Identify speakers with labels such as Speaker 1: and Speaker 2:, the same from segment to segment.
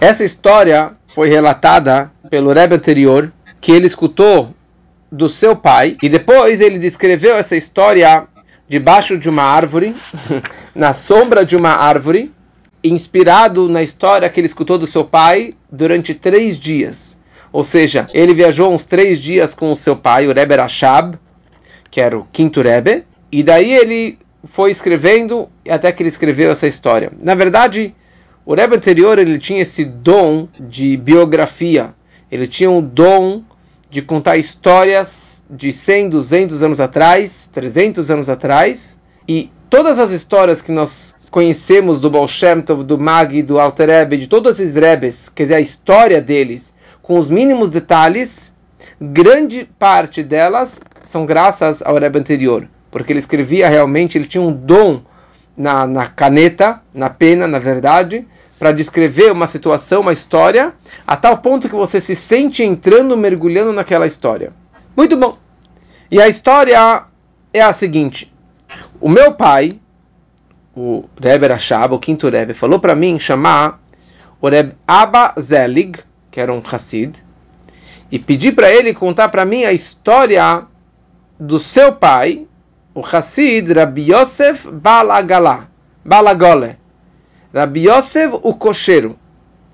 Speaker 1: Essa história foi relatada pelo Rebbe anterior, que ele escutou do seu pai, e depois ele descreveu essa história debaixo de uma árvore, na sombra de uma árvore, inspirado na história que ele escutou do seu pai durante três dias. Ou seja, ele viajou uns três dias com o seu pai, o Rebbe Rashab, que era o quinto Rebbe, e daí ele foi escrevendo até que ele escreveu essa história. Na verdade, o Rebbe anterior ele tinha esse dom de biografia. Ele tinha um dom de contar histórias de 100, 200 anos atrás, 300 anos atrás, e todas as histórias que nós conhecemos do Baal Shem Tov, do Magi, do Alter Rebbe, de todos esses Rebes, quer dizer, a história deles, com os mínimos detalhes, grande parte delas são graças ao Rebbe anterior, porque ele escrevia realmente, ele tinha um dom na, na caneta, na pena, na verdade, para descrever uma situação, uma história, a tal ponto que você se sente entrando, mergulhando naquela história. Muito bom. E a história é a seguinte: o meu pai, o Rebbe Rashab, o quinto Rebbe, falou para mim chamar o Rebbe Abba Zelig, que era um Hassid, e pedir para ele contar para mim a história do seu pai, o Hassid Rabbi Yosef Balagala, Balagole. Rabbi Yosef, o cocheiro,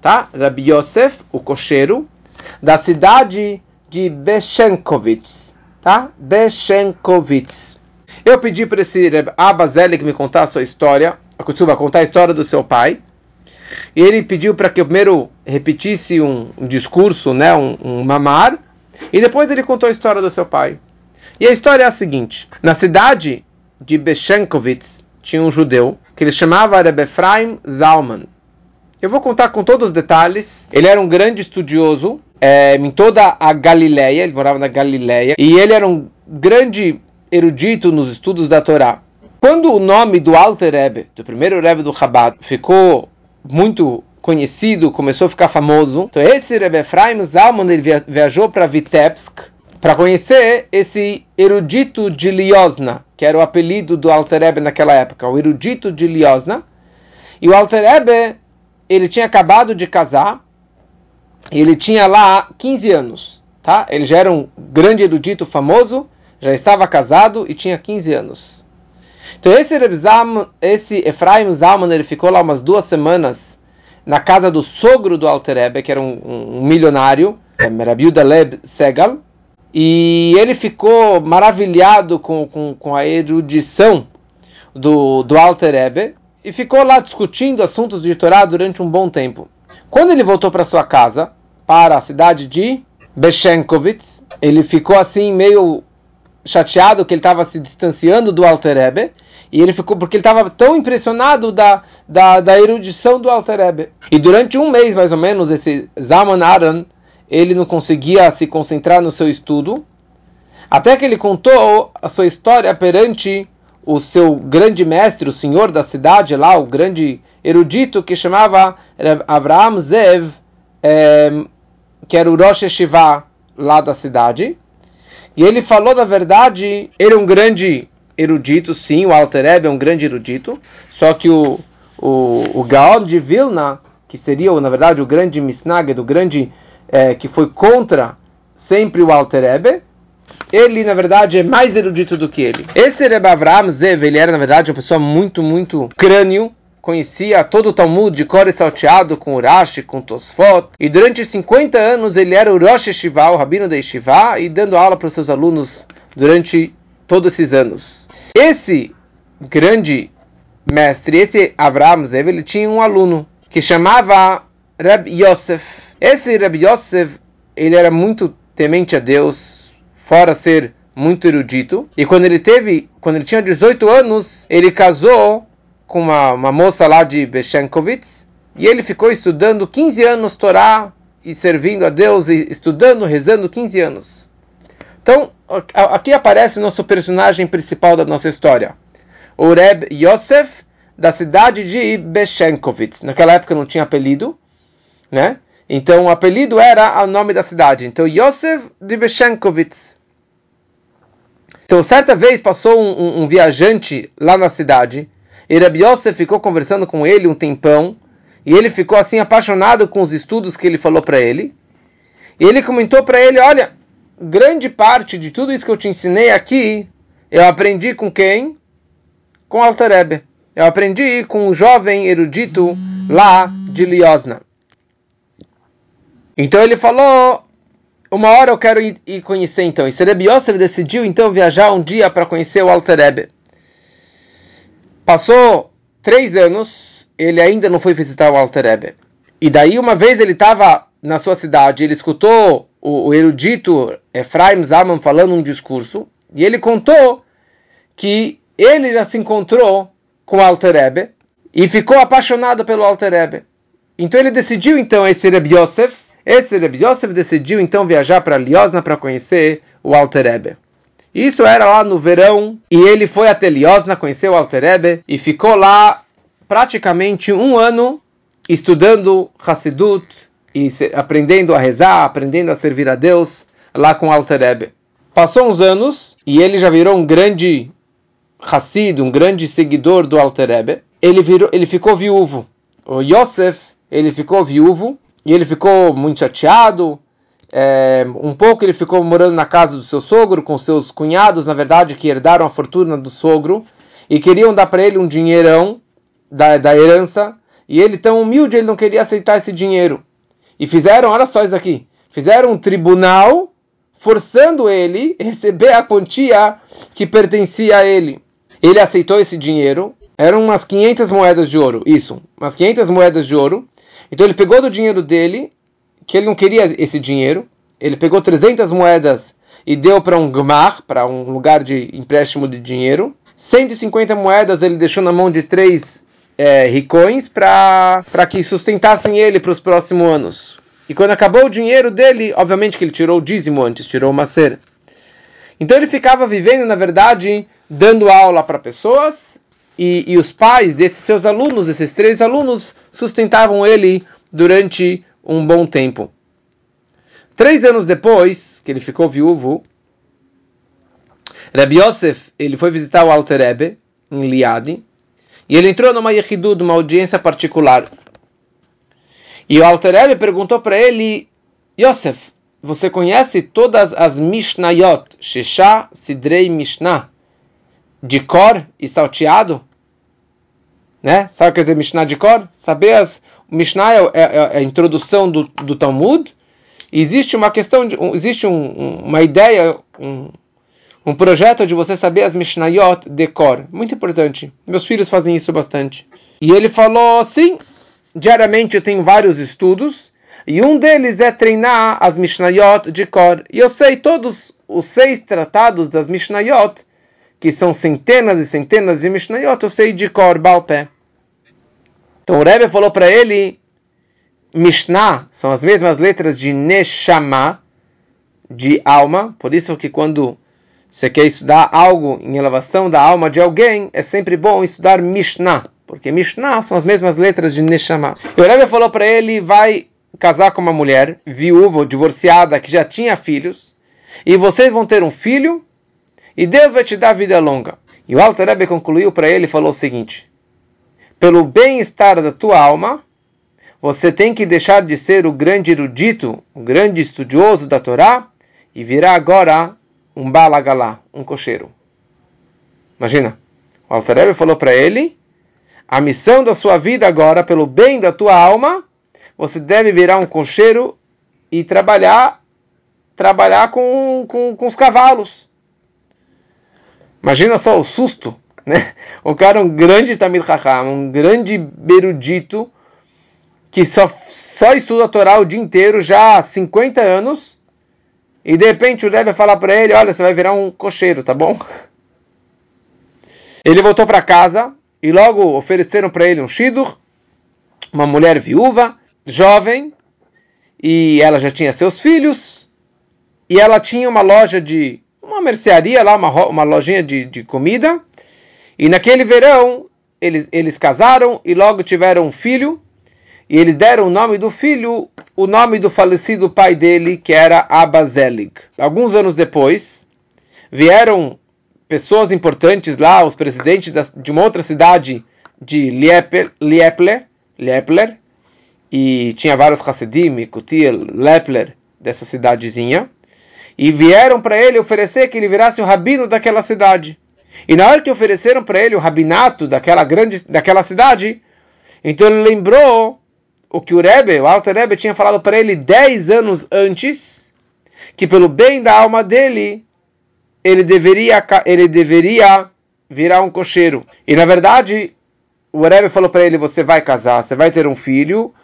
Speaker 1: tá? Rabbi Yosef, o cocheiro, da cidade de Beshenkovitz, tá? Beshenkovitz. Eu pedi para esse Abazeli que me contar a sua história, a contar a história do seu pai. E ele pediu para que eu primeiro repetisse um, um discurso, né, um, um, mamar, e depois ele contou a história do seu pai. E a história é a seguinte: na cidade de Beshenkovitz tinha um judeu que ele chamava Rebbe Efraim Zalman. Eu vou contar com todos os detalhes. Ele era um grande estudioso é, em toda a Galileia, ele morava na Galileia, e ele era um grande erudito nos estudos da Torá. Quando o nome do Alter Rebbe, do primeiro Rebbe do Chabad, ficou muito conhecido, começou a ficar famoso, então esse Rebbe Efraim Zalman ele viajou para Vitebsk para conhecer esse erudito de Liosna, que era o apelido do Alter Rebbe naquela época, o erudito de Liosna. E o Alter Rebbe, ele tinha acabado de casar, ele tinha lá 15 anos, tá? Ele já era um grande erudito famoso, já estava casado e tinha 15 anos. Então esse, Rebzam, esse Efraim Zalman ele ficou lá umas duas semanas na casa do sogro do Alter Rebbe, que era um, um, um milionário, Rabi Leb Segal, e ele ficou maravilhado com, com, com a erudição do, do Alter Rebbe e ficou lá discutindo assuntos de Torá durante um bom tempo. Quando ele voltou para sua casa, para a cidade de Beshenkovitz, ele ficou assim meio chateado que ele estava se distanciando do Alter Rebbe, e ele ficou porque ele estava tão impressionado da, da, da, erudição do Alter Rebbe. E durante um mês mais ou menos esse Zaman Aran ele não conseguia se concentrar no seu estudo, até que ele contou a sua história perante o seu grande mestre, o senhor da cidade lá, o grande erudito que chamava Avraham Zev, é, que era o Rosh Yeshiva lá da cidade. E ele falou da verdade, ele é um grande erudito, sim, o Alter Rebbe é um grande erudito, só que o, o, o Gaon de Vilna, que seria, na verdade, o grande Misnaged, o grande é, que foi contra sempre o Alter Rebbe, ele, na verdade, é mais erudito do que ele. Esse Rebbe Avraham Zev, ele era, na verdade, uma pessoa muito, muito crânio, conhecia todo o Talmud de cor e salteado com Urashi, com Tosfot, e durante 50 anos ele era o Rosh Yeshiva, o rabino da Yeshiva, e dando aula para os seus alunos durante todos esses anos. Esse grande mestre, esse Avraham Zev, ele tinha um aluno que chamava Reb Yosef. Esse Reb Yosef, ele era muito temente a Deus, fora ser muito erudito, e quando ele teve, quando ele tinha 18 anos, ele casou com uma, uma moça lá de Beshenkovitz, e ele ficou estudando 15 anos Torá e servindo a Deus e estudando, rezando 15 anos. Então, aqui aparece o nosso personagem principal da nossa história, o Reb Yosef, da cidade de Beshenkovitz. Naquela época não tinha apelido, né? Então o apelido era o nome da cidade. Então Yosef de Beshenkovitz. Então certa vez passou um, um, um viajante lá na cidade e Rabbi Yosef ficou conversando com ele um tempão. E ele ficou assim apaixonado com os estudos que ele falou para ele. E ele comentou para ele: Olha, grande parte de tudo isso que eu te ensinei aqui, eu aprendi com quem? Com Alter Eu aprendi com um jovem erudito lá de Liosna. Então ele falou: Uma hora eu quero ir, conhecer então. E Serebi Yosef decidiu então viajar um dia para conhecer o Alter Passou três anos, ele ainda não foi visitar o Alter E daí, uma vez ele estava na sua cidade, ele escutou o, o erudito Efraim Zaman falando um discurso, e ele contou que ele já se encontrou com o Alter e ficou apaixonado pelo Alter Então ele decidiu, então, esse Rebbe Yosef, esse Rebbe Yosef decidiu, então, viajar para Liosna para conhecer o Alter Isso era lá no verão, e ele foi até Liosna, conheceu o Alter e ficou lá praticamente um ano estudando Hassidut, e aprendendo a rezar, aprendendo a servir a Deus lá com Alter Rebbe. Passou uns anos e ele já virou um grande Hassid, um grande seguidor do Alter Rebbe. Ele, virou, ele ficou viúvo. O Yosef, ele ficou viúvo e ele ficou muito chateado. É, um pouco ele ficou morando na casa do seu sogro, com seus cunhados, na verdade, que herdaram a fortuna do sogro e queriam dar para ele um dinheirão da, da herança. E ele, tão humilde, ele não queria aceitar esse dinheiro. E fizeram, olha só isso aqui, fizeram um tribunal forçando ele a receber a quantia que pertencia a ele. Ele aceitou esse dinheiro, eram umas 500 moedas de ouro, isso, umas 500 moedas de ouro. Então ele pegou do dinheiro dele, que ele não queria esse dinheiro, ele pegou 300 moedas e deu para um gmar, para um lugar de empréstimo de dinheiro. 150 moedas ele deixou na mão de três é, ricões para que sustentassem ele para os próximos anos. E quando acabou o dinheiro dele, obviamente que ele tirou o dízimo antes, tirou o macer. Então ele ficava vivendo, na verdade, dando aula para pessoas e, e, os pais desses seus alunos, esses três alunos, sustentavam ele durante um bom tempo. Três anos depois que ele ficou viúvo, Rabbi Yosef ele foi visitar o Alter Rebbe em Liadi e ele entrou numa yehidud, uma audiência particular. E o Alter Rebbe perguntou para ele, Yosef, você conhece todas as Mishnayot, Shesha, Sidrei, Mishnah, de cor e salteado? Né? Sabe o que quer dizer Mishnah de cor? Saber as... Mishnah é, é, é a introdução do, do Talmud. Existe uma questão, de, existe um, uma ideia, um, um projeto de você saber as Mishnayot de cor. Muito importante. Meus filhos fazem isso bastante. E ele falou: sim, diariamente eu tenho vários estudos. E um deles é treinar as Mishnayot de cor. E eu sei todos os seis tratados das Mishnayot, que são centenas e centenas de Mishnayot, eu sei de cor, balpé. Então o Rebbe falou para ele: Mishnah são as mesmas letras de Neshama, de alma. Por isso que quando você quer estudar algo em elevação da alma de alguém, é sempre bom estudar Mishnah, porque Mishnah são as mesmas letras de Neshama. E o Rebbe falou para ele, vai casar com uma mulher viúva ou divorciada que já tinha filhos, e vocês vão ter um filho, e Deus vai te dar vida longa. E o Alter Rebbe concluiu para ele e falou o seguinte, pelo bem-estar da tua alma, você tem que deixar de ser o grande erudito, o grande estudioso da Torá, e virar agora um balagalá, um cocheiro. Imagina, o Altarebbe falou para ele, a missão da sua vida agora, pelo bem da tua alma, você deve virar um cocheiro e trabalhar trabalhar com, com, com os cavalos. Imagina só o susto, né? O cara é um grande Tamil Chacham, um grande berudito, que só, só estuda a Torá o dia inteiro, já há 50 anos, e de repente o Rebbe fala para ele: Olha, você vai virar um cocheiro, tá bom? Ele voltou para casa e logo ofereceram para ele um shidur, uma mulher viúva, jovem, e ela já tinha seus filhos, e ela tinha uma loja de. uma mercearia lá, uma, uma lojinha de, de comida, e naquele verão eles, eles casaram e logo tiveram um filho, e eles deram o nome do filho, o nome do falecido pai dele, que era Abazelig. Alguns anos depois, vieram pessoas importantes lá, os presidentes de uma outra cidade de Liepler, Liepler, e tinha vários Hassidim, Kutil, Lepler, dessa cidadezinha, e vieram para ele oferecer que ele virasse o rabino daquela cidade. E na hora que ofereceram para ele o rabinato daquela grande daquela cidade, então ele lembrou o que o Rebbe, o Alter Rebbe, tinha falado para ele dez anos antes, que pelo bem da alma dele, ele deveria, ele deveria virar um cocheiro. E na verdade, o Rebbe falou para ele: você vai casar, você vai ter um filho,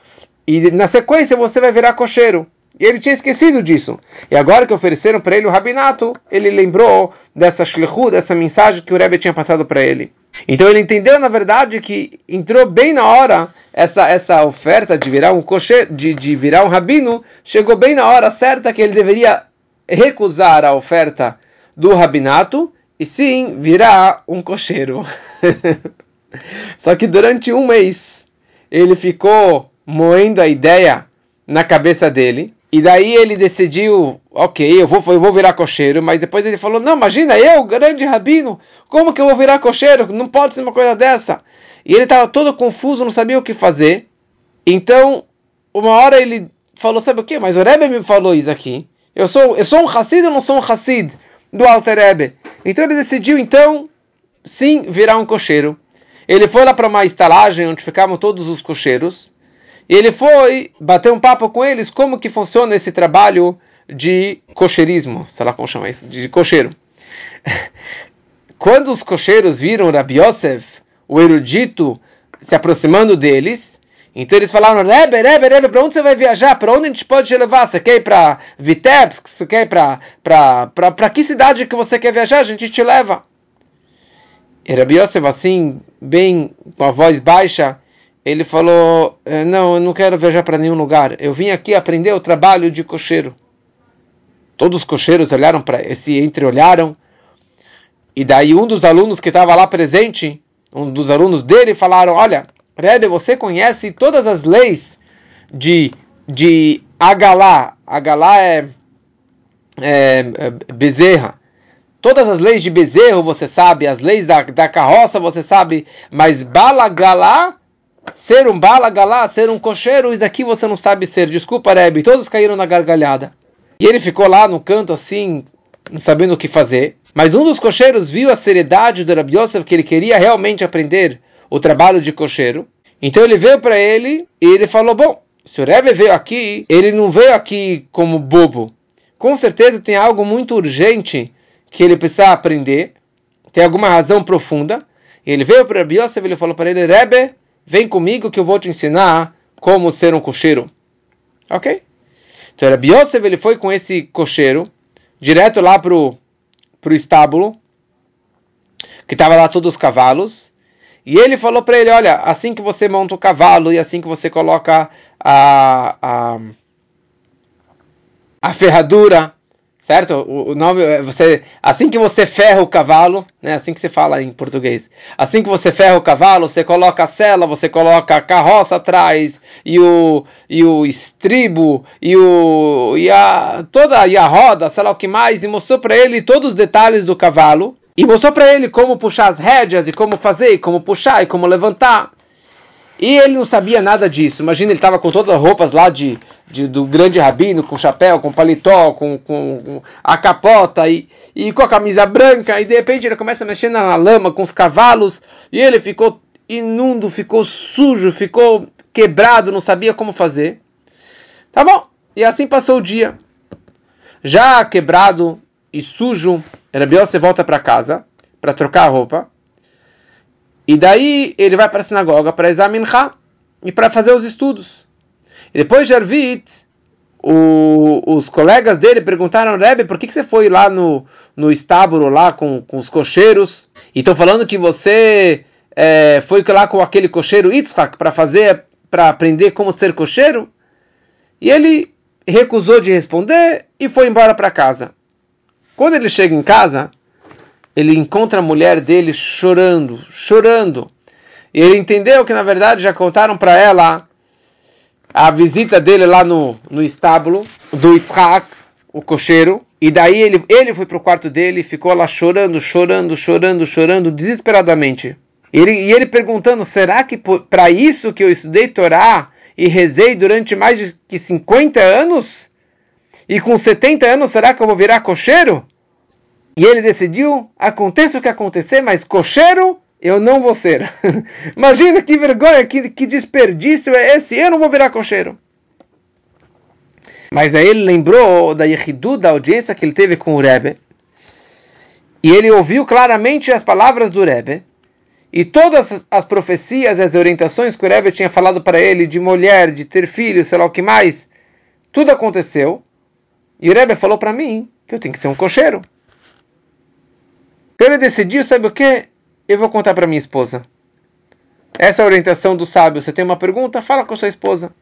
Speaker 1: e na sequência você vai virar cocheiro. E ele tinha esquecido disso. E agora que ofereceram para ele o rabinato, ele lembrou dessa shlichu, dessa mensagem que o Rebbe tinha passado para ele. Então ele entendeu, na verdade, que entrou bem na hora essa, essa oferta de virar um cocheiro, de, de virar um rabino, chegou bem na hora certa que ele deveria recusar a oferta do rabinato e sim virar um cocheiro. Só que durante um mês ele ficou moendo a ideia na cabeça dele e daí ele decidiu, ok, eu vou, eu vou virar cocheiro, mas depois ele falou, não, imagina, eu, grande rabino, como que eu vou virar cocheiro? Não pode ser uma coisa dessa. E ele estava todo confuso, não sabia o que fazer. Então, uma hora ele falou, sabe o que? Mas o Rebbe me falou isso aqui. Eu sou, eu sou um Hassid ou não sou um Hassid do Alter Rebbe? Então ele decidiu, então, sim, virar um cocheiro. Ele foi lá para uma estalagem onde ficavam todos os cocheiros. E ele foi bater um papo com eles como que funciona esse trabalho de cocheirismo, sei lá como chama isso, de cocheiro. Quando os cocheiros viram Rabi Yosef, o erudito, se aproximando deles, então eles falaram, Rebbe, Rebbe, Rebbe, para onde você vai viajar? Para onde a gente pode te levar? Você quer ir para Vitebsk? Você quer ir para que cidade que você quer viajar? A gente te leva. E Rabi Yosef, assim, bem, com a voz baixa, ele falou: é, Não, eu não quero viajar para nenhum lugar. Eu vim aqui aprender o trabalho de cocheiro. Todos os cocheiros olharam para esse entreolharam. E daí um dos alunos que estava lá presente, um dos alunos dele, falaram: Olha, Rebbe, você conhece todas as leis de, de Agalá. Agalá é, é, é bezerra. Todas as leis de bezerro você sabe, as leis da, da carroça você sabe, mas Balagalá Ser um balagalá, ser um cocheiro, isso aqui você não sabe ser. Desculpa, Rebbe. Todos caíram na gargalhada. E ele ficou lá no canto assim, não sabendo o que fazer. Mas um dos cocheiros viu a seriedade do Rabbi Yosef, que ele queria realmente aprender o trabalho de cocheiro. Então ele veio para ele e ele falou: Bom, se o Rebbe veio aqui, ele não veio aqui como bobo. Com certeza tem algo muito urgente que ele precisa aprender. Tem alguma razão profunda. Ele veio para Rabbi Yosef e ele falou para ele: Rebbe, vem comigo que eu vou te ensinar como ser um cocheiro. Ok? Então era Yosef, ele foi com esse cocheiro, direto lá pro, pro estábulo, que estava lá todos os cavalos, e ele falou para ele, olha, assim que você monta o cavalo e assim que você coloca a, a, a ferradura certo? O, o, nome é você assim que você ferra o cavalo, né? Assim que se fala em português. Assim que você ferra o cavalo, você coloca a sela, você coloca a carroça atrás e o e o estribo e o e a toda e a roda, sei lá o que mais, e mostrou para ele todos os detalhes do cavalo e mostrou para ele como puxar as rédeas e como fazer, e como puxar e como levantar. E ele não sabia nada disso. Imagina, ele estava com todas as roupas lá de de, do grande rabino, com chapéu, com paletó, com, com, com, a capota e, e com a camisa branca, e de repente ele começa a mexer na lama com os cavalos, e ele ficou imundo, ficou sujo, ficou quebrado, não sabia como fazer. Tá bom, e assim passou o dia. Já quebrado e sujo, Rabi você volta para casa para trocar a roupa. E daí ele vai para a sinagoga para examinar e para fazer os estudos. E depois de Arvit, o, os colegas dele perguntaram, Rebbe, por que, que você foi lá no, no estábulo, lá com, com os cocheiros? E estão falando que você é, foi lá com aquele cocheiro Yitzhak para fazer, para aprender como ser cocheiro? E ele recusou de responder e foi embora para casa. Quando ele chega em casa, ele encontra a mulher dele chorando, chorando. E ele entendeu que na verdade já contaram para ela a visita dele lá no, no estábulo do Yitzhak, o cocheiro, e daí ele, ele foi para o quarto dele e ficou lá chorando, chorando, chorando, chorando, desesperadamente. Ele, e ele perguntando: será que para isso que eu estudei Torá e rezei durante mais de que 50 anos? E com 70 anos será que eu vou virar cocheiro? E ele decidiu, aconteça o que acontecer, mas cocheiro eu não vou ser. Imagina que vergonha, que, que desperdício é esse, eu não vou virar cocheiro. Mas aí ele lembrou da Yehidu, da audiência que ele teve com o Rebbe, e ele ouviu claramente as palavras do Rebbe, e todas as profecias, as orientações que o Rebbe tinha falado para ele de mulher, de ter filho, sei lá o que mais, tudo aconteceu. E o Rebbe falou para mim que eu tenho que ser um cocheiro. Ele decidiu, sabe o que? Eu vou contar para minha esposa. Essa é a orientação do sábio. Você tem uma pergunta? Fala com sua esposa.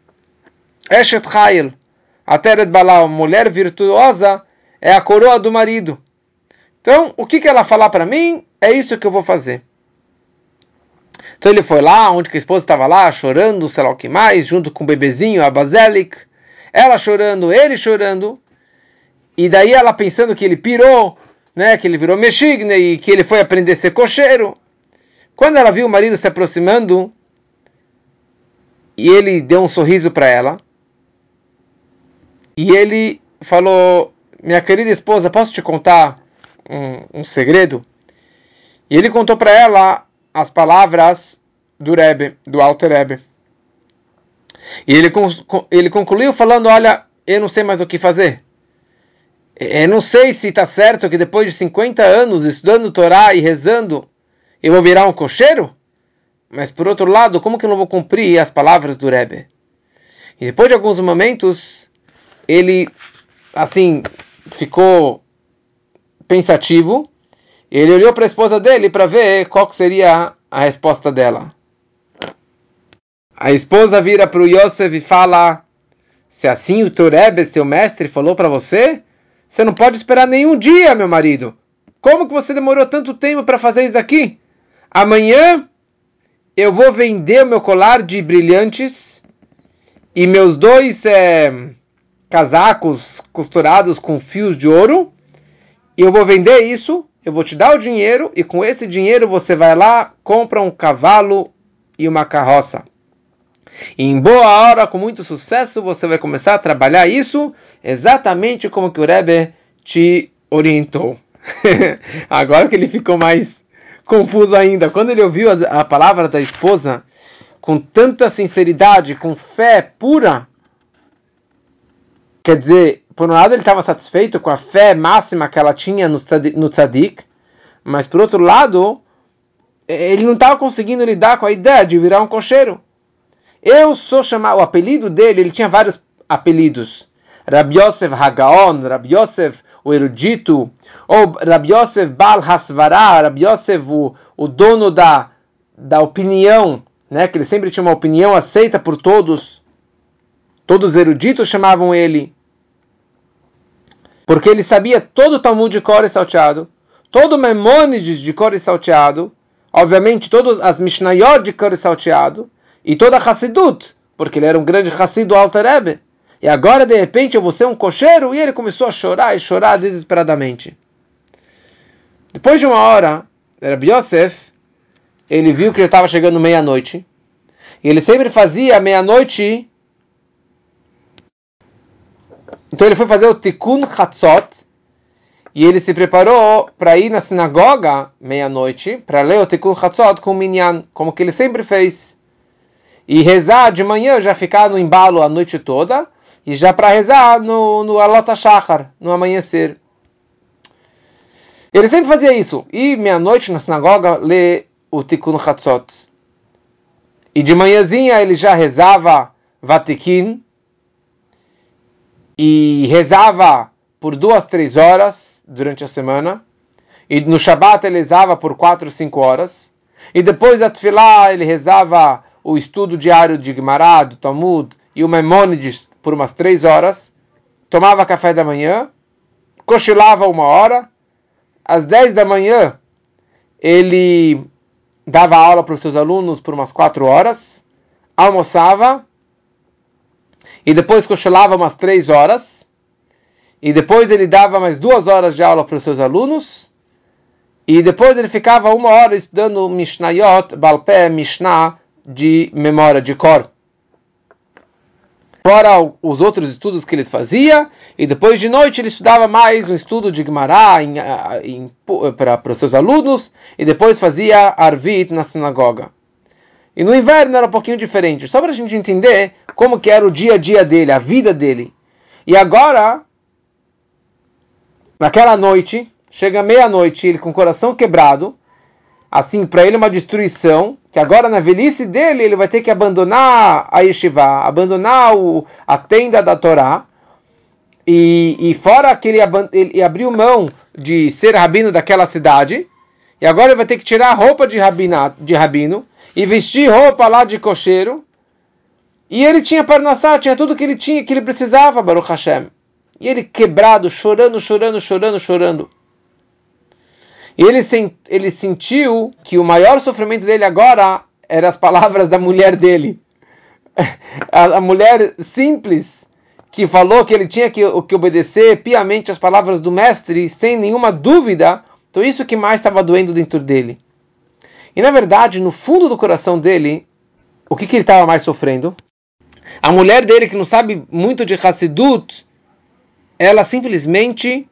Speaker 1: Eshet Chayil. Ateret Balal, mulher virtuosa, é a coroa do marido. Então, o que, que ela falar para mim, é isso que eu vou fazer. Então ele foi lá, onde a esposa estava lá, chorando, sei lá o que mais, junto com o bebezinho, a Baselik. Ela chorando, ele chorando. E daí ela pensando que ele pirou, né, que ele virou mexigne e que ele foi aprender a ser cocheiro. Quando ela viu o marido se aproximando, e ele deu um sorriso para ela, e ele falou: Minha querida esposa, posso te contar um, um segredo? E ele contou para ela as palavras do Rebbe, do Alter Rebbe. E ele, ele concluiu falando: Olha, eu não sei mais o que fazer. Eu não sei se está certo que depois de 50 anos estudando Torá e rezando, eu vou virar um cocheiro? Mas por outro lado, como que eu não vou cumprir as palavras do Rebbe? E depois de alguns momentos, ele, assim, ficou pensativo ele olhou para a esposa dele para ver qual seria a resposta dela. A esposa vira para o Yosef e fala: Se assim o Torebe, seu mestre, falou para você, você não pode esperar nenhum dia, meu marido. Como que você demorou tanto tempo para fazer isso aqui? Amanhã eu vou vender o meu colar de brilhantes e meus dois é, casacos costurados com fios de ouro. E eu vou vender isso eu vou te dar o dinheiro e com esse dinheiro você vai lá, compra um cavalo e uma carroça. E em boa hora, com muito sucesso, você vai começar a trabalhar isso exatamente como que o Rebbe te orientou. Agora que ele ficou mais confuso ainda. Quando ele ouviu a, a palavra da esposa com tanta sinceridade, com fé pura, quer dizer, por um lado ele estava satisfeito com a fé máxima que ela tinha no, no tzadik, mas por outro lado, ele não estava conseguindo lidar com a ideia de virar um cocheiro. Eu sou chamado, o apelido dele, ele tinha vários apelidos. Rabi Yosef Hagaon, Rabi Yosef o erudito, ou Rabi Yosef Bal Hasvara, Rabi Yosef o, o dono da, da opinião, né, que ele sempre tinha uma opinião aceita por todos. Todos os eruditos chamavam ele porque ele sabia todo o Talmud de cor e salteado, todo o Memônides de cor e salteado, obviamente todas as Mishnayot de cor e salteado, e toda a Hassidut, porque ele era um grande Hassid do Alter Rebbe. E agora, de repente, eu vou ser um cocheiro? E ele começou a chorar e chorar desesperadamente. Depois de uma hora, Rabbi Yosef, ele viu que já estava chegando meia-noite. E ele sempre fazia meia-noite então ele foi fazer o Tikkun Chatzot e ele se preparou para ir na sinagoga meia-noite para ler o Tikkun Chatzot com o Minyan, como que ele sempre fez. E rezar de manhã, já ficar no embalo a noite toda, e já para rezar no, no Alota Shachar, no amanhecer. Ele sempre fazia isso. E meia-noite na sinagoga ler o Tikkun Chatzot. E de manhãzinha ele já rezava Vatikin, e rezava por duas, três horas durante a semana. E no Shabat ele rezava por quatro, cinco horas. E depois da Tfilah ele rezava o estudo diário de Gemara, do Talmud e o Memônides por umas três horas. Tomava café da manhã, cochilava uma hora. Às dez da manhã ele dava aula para os seus alunos por umas quatro horas, almoçava e depois cochilava umas três horas, e depois ele dava mais duas horas de aula para os seus alunos, e depois ele ficava uma hora estudando Mishnayot, Balpé, Mishnah, de memória, de cor. Fora os outros estudos que eles fazia, e depois de noite ele estudava mais um estudo de Gemara para os seus alunos, e depois fazia Arvit na sinagoga. E no inverno era um pouquinho diferente, só para a gente entender como que era o dia a dia dele, a vida dele. E agora, naquela noite, chega meia-noite, ele com o coração quebrado, assim, para ele uma destruição, que agora na velhice dele ele vai ter que abandonar a yeshiva, abandonar o, a tenda da Torá, e, e fora que ele, ele abriu mão de ser rabino daquela cidade, e agora ele vai ter que tirar a roupa de, rabina, de rabino, e vestir roupa lá de cocheiro. E ele tinha Parnassá, tinha tudo que ele tinha, que ele precisava, Baruch Hashem. E ele quebrado, chorando, chorando, chorando, chorando. E ele, ele sentiu que o maior sofrimento dele agora eram as palavras da mulher dele. A, a mulher simples, que falou que ele tinha que, que obedecer piamente as palavras do mestre, sem nenhuma dúvida. Então isso que mais estava doendo dentro dele. E na verdade, no fundo do coração dele, o que, que ele estava mais sofrendo? A mulher dele, que não sabe muito de Hassidut, ela simplesmente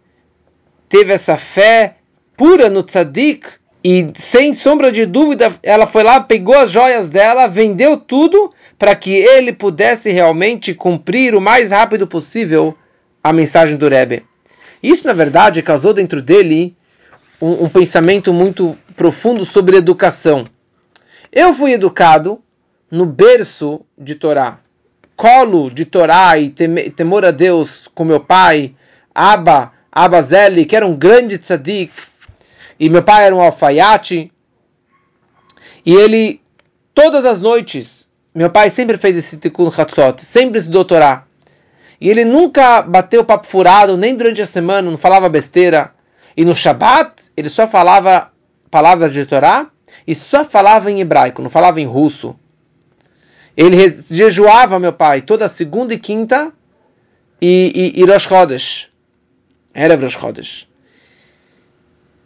Speaker 1: teve essa fé pura no tzadik e sem sombra de dúvida ela foi lá, pegou as joias dela, vendeu tudo para que ele pudesse realmente cumprir o mais rápido possível a mensagem do Rebbe. Isso na verdade causou dentro dele um, um pensamento muito profundo sobre educação. Eu fui educado no berço de Torá, colo de Torá e temor a Deus com meu pai, Abba, Abba Zeli, que era um grande tzadik, e meu pai era um alfaiate, e ele, todas as noites, meu pai sempre fez esse tikkun hatzot, sempre estudou Torá, e ele nunca bateu papo furado, nem durante a semana, não falava besteira, e no Shabat, ele só falava palavras de Torá e só falava em hebraico, não falava em russo. Ele jejuava, meu pai, toda segunda e quinta e, e, e Rosh Chodesh. Era Rosh Chodesh.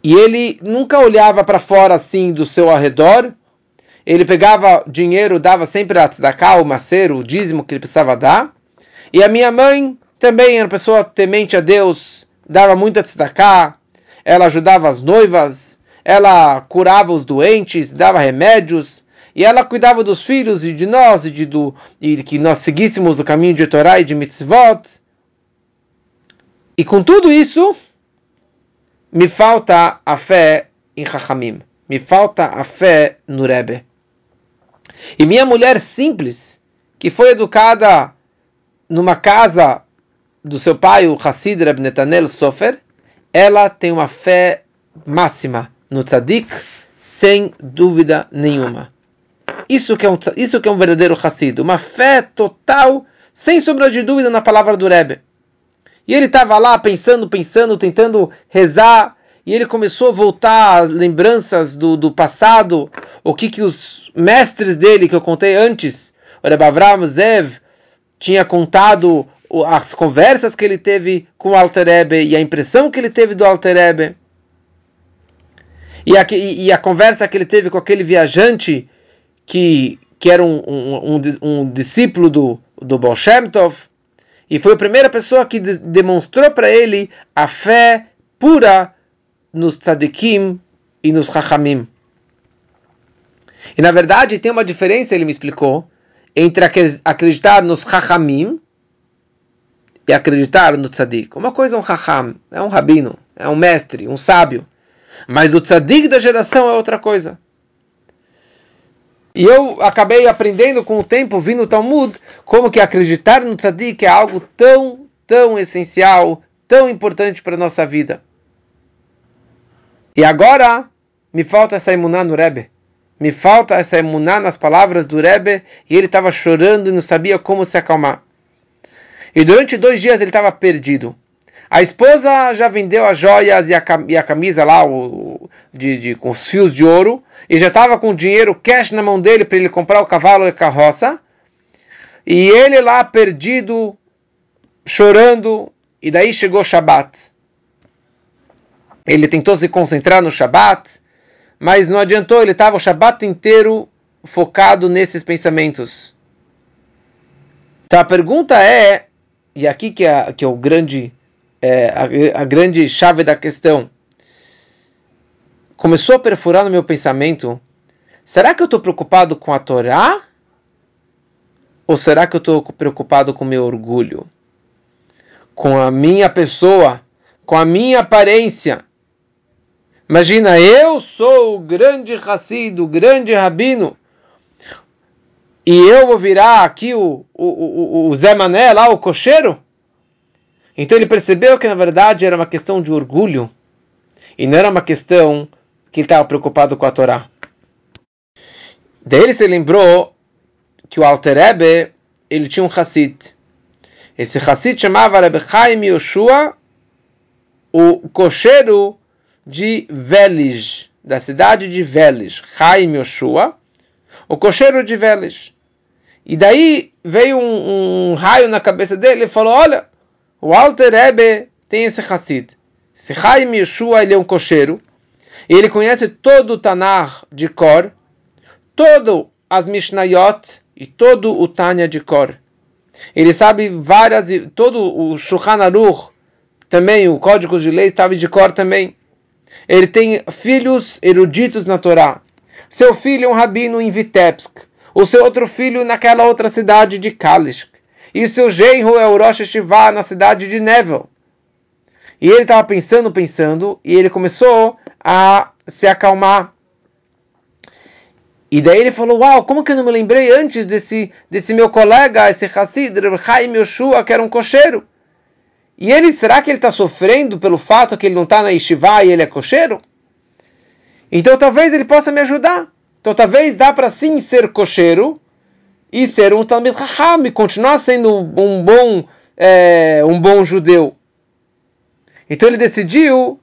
Speaker 1: E ele nunca olhava para fora assim do seu arredor. Ele pegava dinheiro, dava sempre a tzedakah, o maceiro, o dízimo que ele precisava dar. E a minha mãe também era uma pessoa temente a Deus, dava muita tzedakah, ela ajudava as noivas, ela curava os doentes, dava remédios, e ela cuidava dos filhos e de nós, e de, do, e que nós seguíssemos o caminho de Torá e de mitzvot. E com tudo isso, me falta a fé em Chachamim, me falta a fé no Rebbe. E minha mulher simples, que foi educada numa casa do seu pai, o Hassid Reb Netanel Sofer, ela tem uma fé máxima no tzadik, sem dúvida nenhuma. Isso que é um, isso que é um verdadeiro Hassid, uma fé total, sem sombra de dúvida na palavra do Rebbe. E ele estava lá pensando, pensando, tentando rezar, e ele começou a voltar às lembranças do, do passado, o que, que os mestres dele, que eu contei antes, o Rebbe Avram Zev, tinha contado as conversas que ele teve com o Alter Ebe e a impressão que ele teve do Alter Ebe. E a, e a conversa que ele teve com aquele viajante que, que era um, um, um, um discípulo do, do Baal Shem Tov, e foi a primeira pessoa que de, demonstrou para ele a fé pura nos tzadikim e nos chachamim. E na verdade tem uma diferença, ele me explicou, entre acreditar nos chachamim e acreditar no tzadik. Uma coisa é um raham, é um rabino, é um mestre, um sábio. Mas o tzadik da geração é outra coisa. E eu acabei aprendendo com o tempo, vindo o Talmud, como que acreditar no tzadik é algo tão, tão essencial, tão importante para a nossa vida. E agora, me falta essa imuná no Rebbe. Me falta essa imuná nas palavras do Rebbe, e ele estava chorando e não sabia como se acalmar. E durante dois dias ele estava perdido. A esposa já vendeu as joias e a, e a camisa lá o, de, de, com os fios de ouro e já estava com o dinheiro cash na mão dele para ele comprar o cavalo e a carroça. E ele lá perdido, chorando, e daí chegou o Shabat. Ele tentou se concentrar no Shabat, mas não adiantou, ele estava o Shabat inteiro focado nesses pensamentos. Então a pergunta é, e aqui que é, que é o grande, é, a, a grande chave da questão, começou a perfurar no meu pensamento, será que eu estou preocupado com a Torá? Ou será que eu estou preocupado com meu orgulho? Com a minha pessoa? Com a minha aparência? Imagina, eu sou o grande Hassid, o grande rabino, e eu vou virar aqui o, o, o, o Zé Mané lá, o cocheiro? Então ele percebeu que na verdade era uma questão de orgulho e não era uma questão que ele estava preocupado com a Torá. Daí ele se lembrou que o Alter Ebe, ele tinha um Hassid. Esse Hassid chamava Rebbe Chaim Yoshua, o cocheiro de Velis, da cidade de Velis. Chaim Yoshua, o cocheiro de Velis. E daí veio um, um raio na cabeça dele e falou: Olha, o Alter Ebe tem esse Hassid. Esse Chaim Yeshua ele é um cocheiro. E ele conhece todo o Tanar de cor, todo as Mishnayot e todo o Tanya de cor. Ele sabe várias, todo o Shulchan Aruch, também o Código de Lei sabe de cor também. Ele tem filhos eruditos na Torá. Seu filho é um rabino em Vitebsk. O seu outro filho naquela outra cidade de Kalisk. E seu genro é o Rosh Hashivá na cidade de Nevel. E ele estava pensando, pensando, e ele começou a se acalmar. E daí ele falou: Uau, como que eu não me lembrei antes desse, desse meu colega, esse Hassid, Chaim Yoshua, que era um cocheiro? E ele, será que ele está sofrendo pelo fato que ele não está na Yeshiva e ele é cocheiro? Então talvez ele possa me ajudar. Então talvez dá para sim ser cocheiro e ser um Talmid Raham e continuar sendo um bom, é, um bom judeu. Então ele decidiu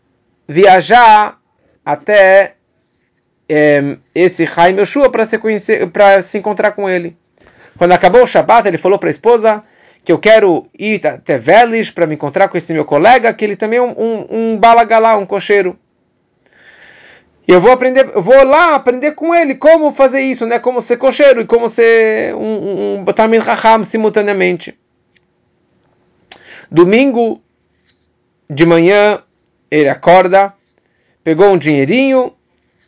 Speaker 1: viajar até é, esse Haim Yoshua para se, para se encontrar com ele. Quando acabou o Shabat, ele falou para a esposa que eu quero ir até Velis para me encontrar com esse meu colega, que ele também é um, um, um balagalá, um cocheiro. E eu vou aprender, vou lá aprender com ele como fazer isso, né? Como ser cocheiro e como ser um, um, Tamil simultaneamente. Domingo de manhã ele acorda, pegou um dinheirinho,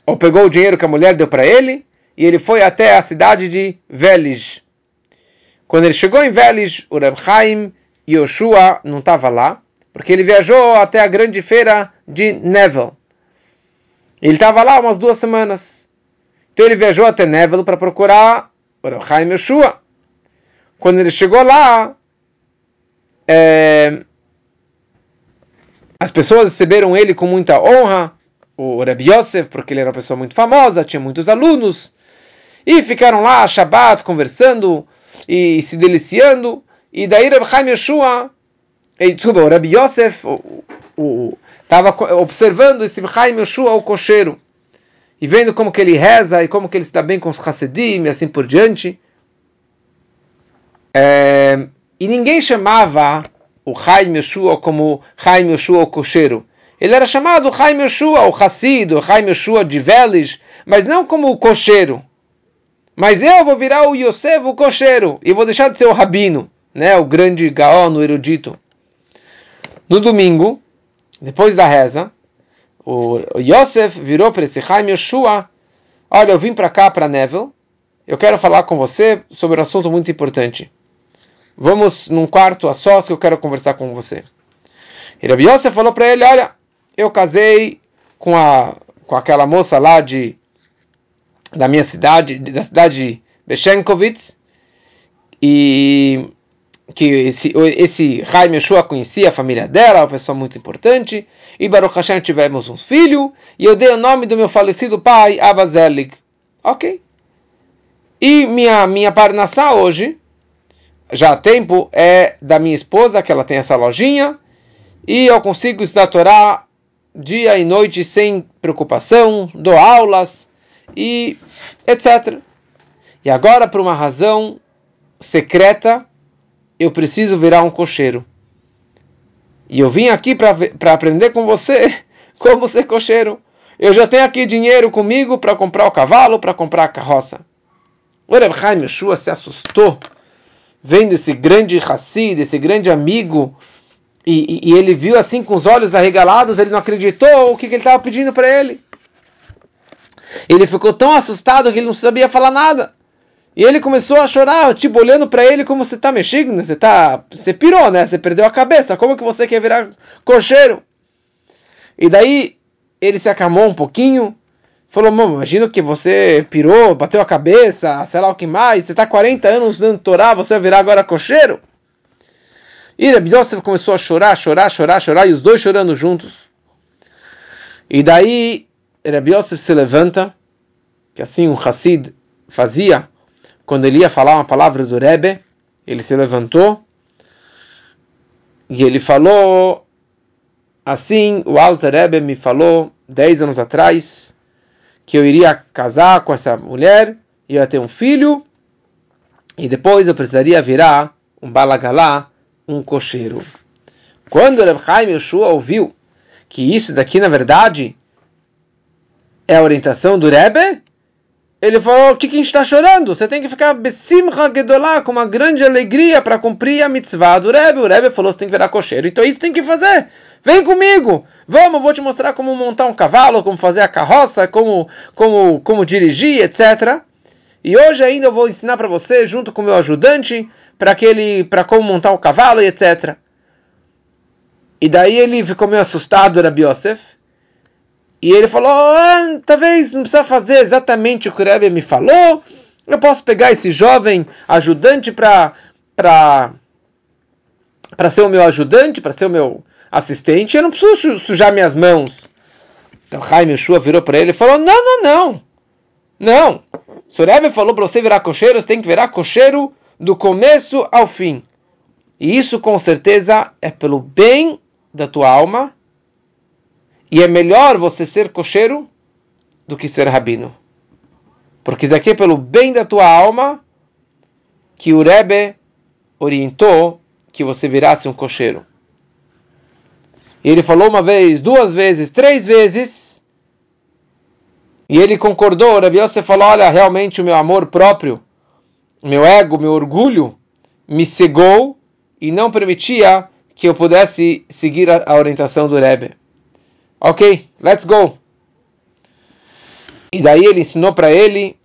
Speaker 1: ou pegou o dinheiro que a mulher deu para ele, e ele foi até a cidade de Velis. Quando ele chegou em Velis, o Reb Chaim Yoshua não estava lá, porque ele viajou até a grande feira de Nevel. Ele estava lá umas duas semanas. Então ele viajou até Nevelo para procurar o Chaim Yeshua. Quando ele chegou lá, é, as pessoas receberam ele com muita honra, o Rabbi Yosef, porque ele era uma pessoa muito famosa, tinha muitos alunos, e ficaram lá, Shabbat, conversando e se deliciando. E daí Chaim Yeshua, desculpa, o Rabbi Yosef, estava observando esse Chaim Yoshua, o cocheiro, e vendo como que ele reza e como que ele está bem com os Hassidim e assim por diante. É, e ninguém chamava o Chaim Yoshua como Chaim Yoshua, o cocheiro. Ele era chamado Chaim Yoshua, o Hassid, o Chaim Yoshua de Veles, mas não como o cocheiro. Mas eu vou virar o Yosef, o cocheiro, e vou deixar de ser o rabino, né, o grande Gaon, o erudito. No domingo, depois da reza, o Yosef virou para esse Chaim Yoshua, olha, eu vim para cá, para Neville, eu quero falar com você sobre um assunto muito importante. Vamos num quarto a sós que eu quero conversar com você. E Rabbi Yosef falou para ele, olha, eu casei com, a, com aquela moça lá de, da minha cidade, da cidade de Beshenkovitz, e que esse, esse Chaim Yeshua conhecia a família dela, uma pessoa muito importante, e Baruch Hashem tivemos um filho, e eu dei o nome do meu falecido pai, Abazelig. Ok. E minha, minha parnassá hoje, já há tempo, é da minha esposa, que ela tem essa lojinha, e eu consigo estudar dia e noite sem preocupação, dou aulas, e etc. E agora, por uma razão secreta, eu preciso virar um cocheiro. E eu vim aqui para aprender com você como ser cocheiro. Eu já tenho aqui dinheiro comigo para comprar o cavalo, para comprar a carroça. O Reb se assustou vendo esse grande Hassid, esse grande amigo, e, e, ele viu assim com os olhos arregalados, ele não acreditou o que, que ele estava pedindo para ele. Ele ficou tão assustado que ele não sabia falar nada. E ele começou a chorar, tipo, olhando para ele como você está mexendo, né? você tá, você pirou, né? Você perdeu a cabeça. Como que você quer virar cocheiro? E daí ele se acalmou um pouquinho, falou: "Mano, imagino que você pirou, bateu a cabeça, sei lá o que mais, você está 40 anos usando Torá, você vai virar agora cocheiro?" E Rabi Yosef começou a chorar, chorar, chorar, chorar, e os dois chorando juntos. E daí Rabi Yosef se levanta, que assim um Hassid fazia, quando ele ia falar uma palavra do Rebbe, ele se levantou e ele falou assim, o Alter Rebbe me falou dez anos atrás que eu iria casar com essa mulher, ia ter um filho e depois eu precisaria virar um balagalá um cocheiro. Quando Reb Chaim Yoshua ouviu que isso daqui, na verdade, é a orientação do Rebbe, ele falou, o que, que a gente está chorando? Você tem que ficar besimcha gedolá, com uma grande alegria para cumprir a mitzvah do Rebbe. O Rebbe falou, você tem que virar cocheiro, então isso tem que fazer. Vem comigo, vamos, vou te mostrar como montar um cavalo, como fazer a carroça, como, como, como dirigir, etc. E hoje ainda eu vou ensinar para você, junto com o meu ajudante, para aquele, para como montar o cavalo e etc. E daí ele ficou meio assustado, Rabi Yosef, e ele falou: ah, talvez não precisa fazer exatamente o que o Rebbe me falou. Eu posso pegar esse jovem ajudante para para ser o meu ajudante, para ser o meu assistente. Eu não preciso sujar minhas mãos. Então Jaime Shua virou para ele e falou: Não, não, não. Não. Se o Rebbe falou para você virar cocheiro, você tem que virar cocheiro do começo ao fim. E isso com certeza é pelo bem da tua alma. E é melhor você ser cocheiro do que ser rabino. Porque isso aqui é pelo bem da tua alma que o Rebbe orientou que você virasse um cocheiro. E ele falou uma vez, duas vezes, três vezes. E ele concordou. O Rebbe Yosef falou: Olha, realmente o meu amor próprio meu ego, meu orgulho me cegou e não permitia que eu pudesse seguir a, a orientação do Rebbe. Ok, let's go. E daí ele ensinou para ele,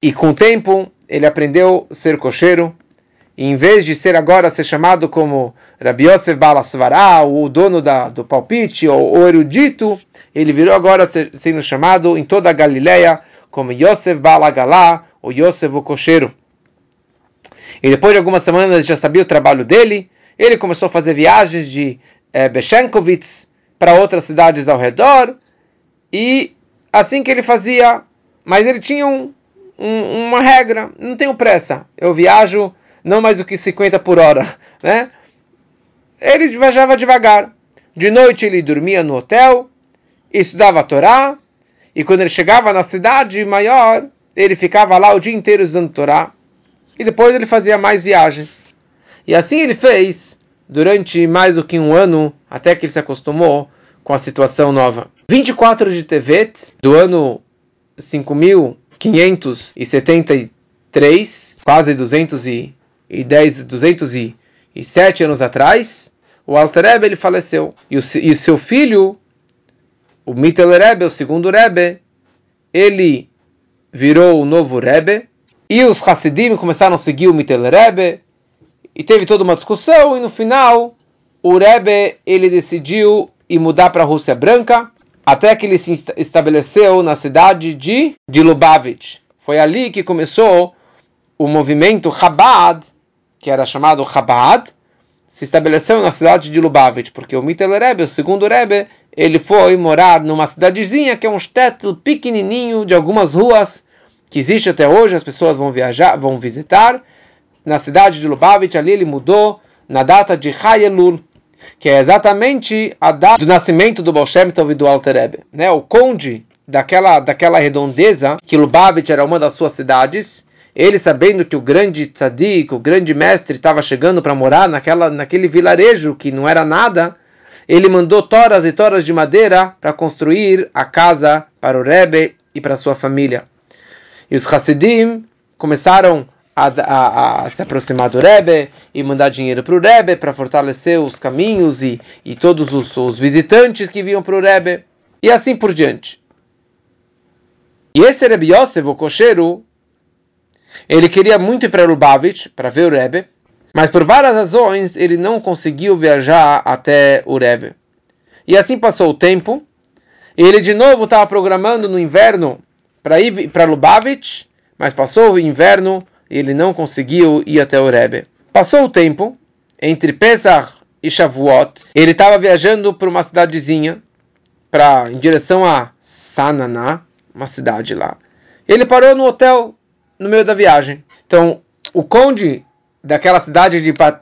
Speaker 1: e com o tempo ele aprendeu a ser cocheiro, e em vez de ser agora ser chamado como Rabbi Yosef Balasvará, o dono da, do palpite, ou o erudito, ele virou agora ser, sendo chamado em toda a Galileia como Yosef Balagalá, o Yosef, o cocheiro. E depois de algumas semanas ele já sabia o trabalho dele, ele começou a fazer viagens de é, Beshenkovitz para outras cidades ao redor, e assim que ele fazia, mas ele tinha um, um, uma regra, não tenho pressa, eu viajo não mais do que 50 por hora, né? Ele viajava devagar. De noite ele dormia no hotel, estudava a Torá, e quando ele chegava na cidade maior, ele ficava lá o dia inteiro usando Torá. E depois ele fazia mais viagens. E assim ele fez durante mais do que um ano, até que ele se acostumou com a situação nova. 24 de Tevet, do ano 5573, quase 210, 207 anos atrás, o Alter Rebbe ele faleceu. E o, e o seu filho, o Mittel Rebbe, o segundo Rebbe, ele virou o novo Rebbe, e os Hasidim começaram a seguir o Mittel Rebbe, e teve toda uma discussão, e no final o Rebbe ele decidiu ir mudar para a Rússia Branca, até que ele se estabeleceu na cidade de, de Lubavitch. Foi ali que começou o movimento Chabad, que era chamado Chabad, se estabeleceu na cidade de Lubavitch, porque o Mittel Rebbe, o segundo Rebbe, ele foi morar numa cidadezinha que é um shtetl pequenininho de algumas ruas que existe até hoje, as pessoas vão viajar, vão visitar. Na cidade de Lubavitch, ali ele mudou na data de Hayelul, que é exatamente a data do nascimento do Baal Tov e do Alter Rebbe. Né? O conde daquela, daquela redondeza, que Lubavitch era uma das suas cidades, ele sabendo que o grande tzadik, o grande mestre, estava chegando para morar naquela, naquele vilarejo que não era nada, ele mandou toras e toras de madeira para construir a casa para o Rebbe e para sua família. E os Hasidim começaram a, a, a, se aproximar do Rebbe e mandar dinheiro para o Rebbe para fortalecer os caminhos e, e todos os, os visitantes que vinham para o Rebbe e assim por diante. E esse Rebbe Yosef, o cocheiro, ele queria muito ir para Lubavitch para ver o Rebbe, mas por várias razões ele não conseguiu viajar até o Rebbe. E assim passou o tempo, e ele de novo estava programando no inverno para ir para Lubavitch, mas passou o inverno e ele não conseguiu ir até o Rebbe. Passou o tempo, entre Pesach e Shavuot, ele estava viajando para uma cidadezinha, pra, em direção a Sananá, uma cidade lá. Ele parou no hotel no meio da viagem. Então, o conde daquela cidade de Bat,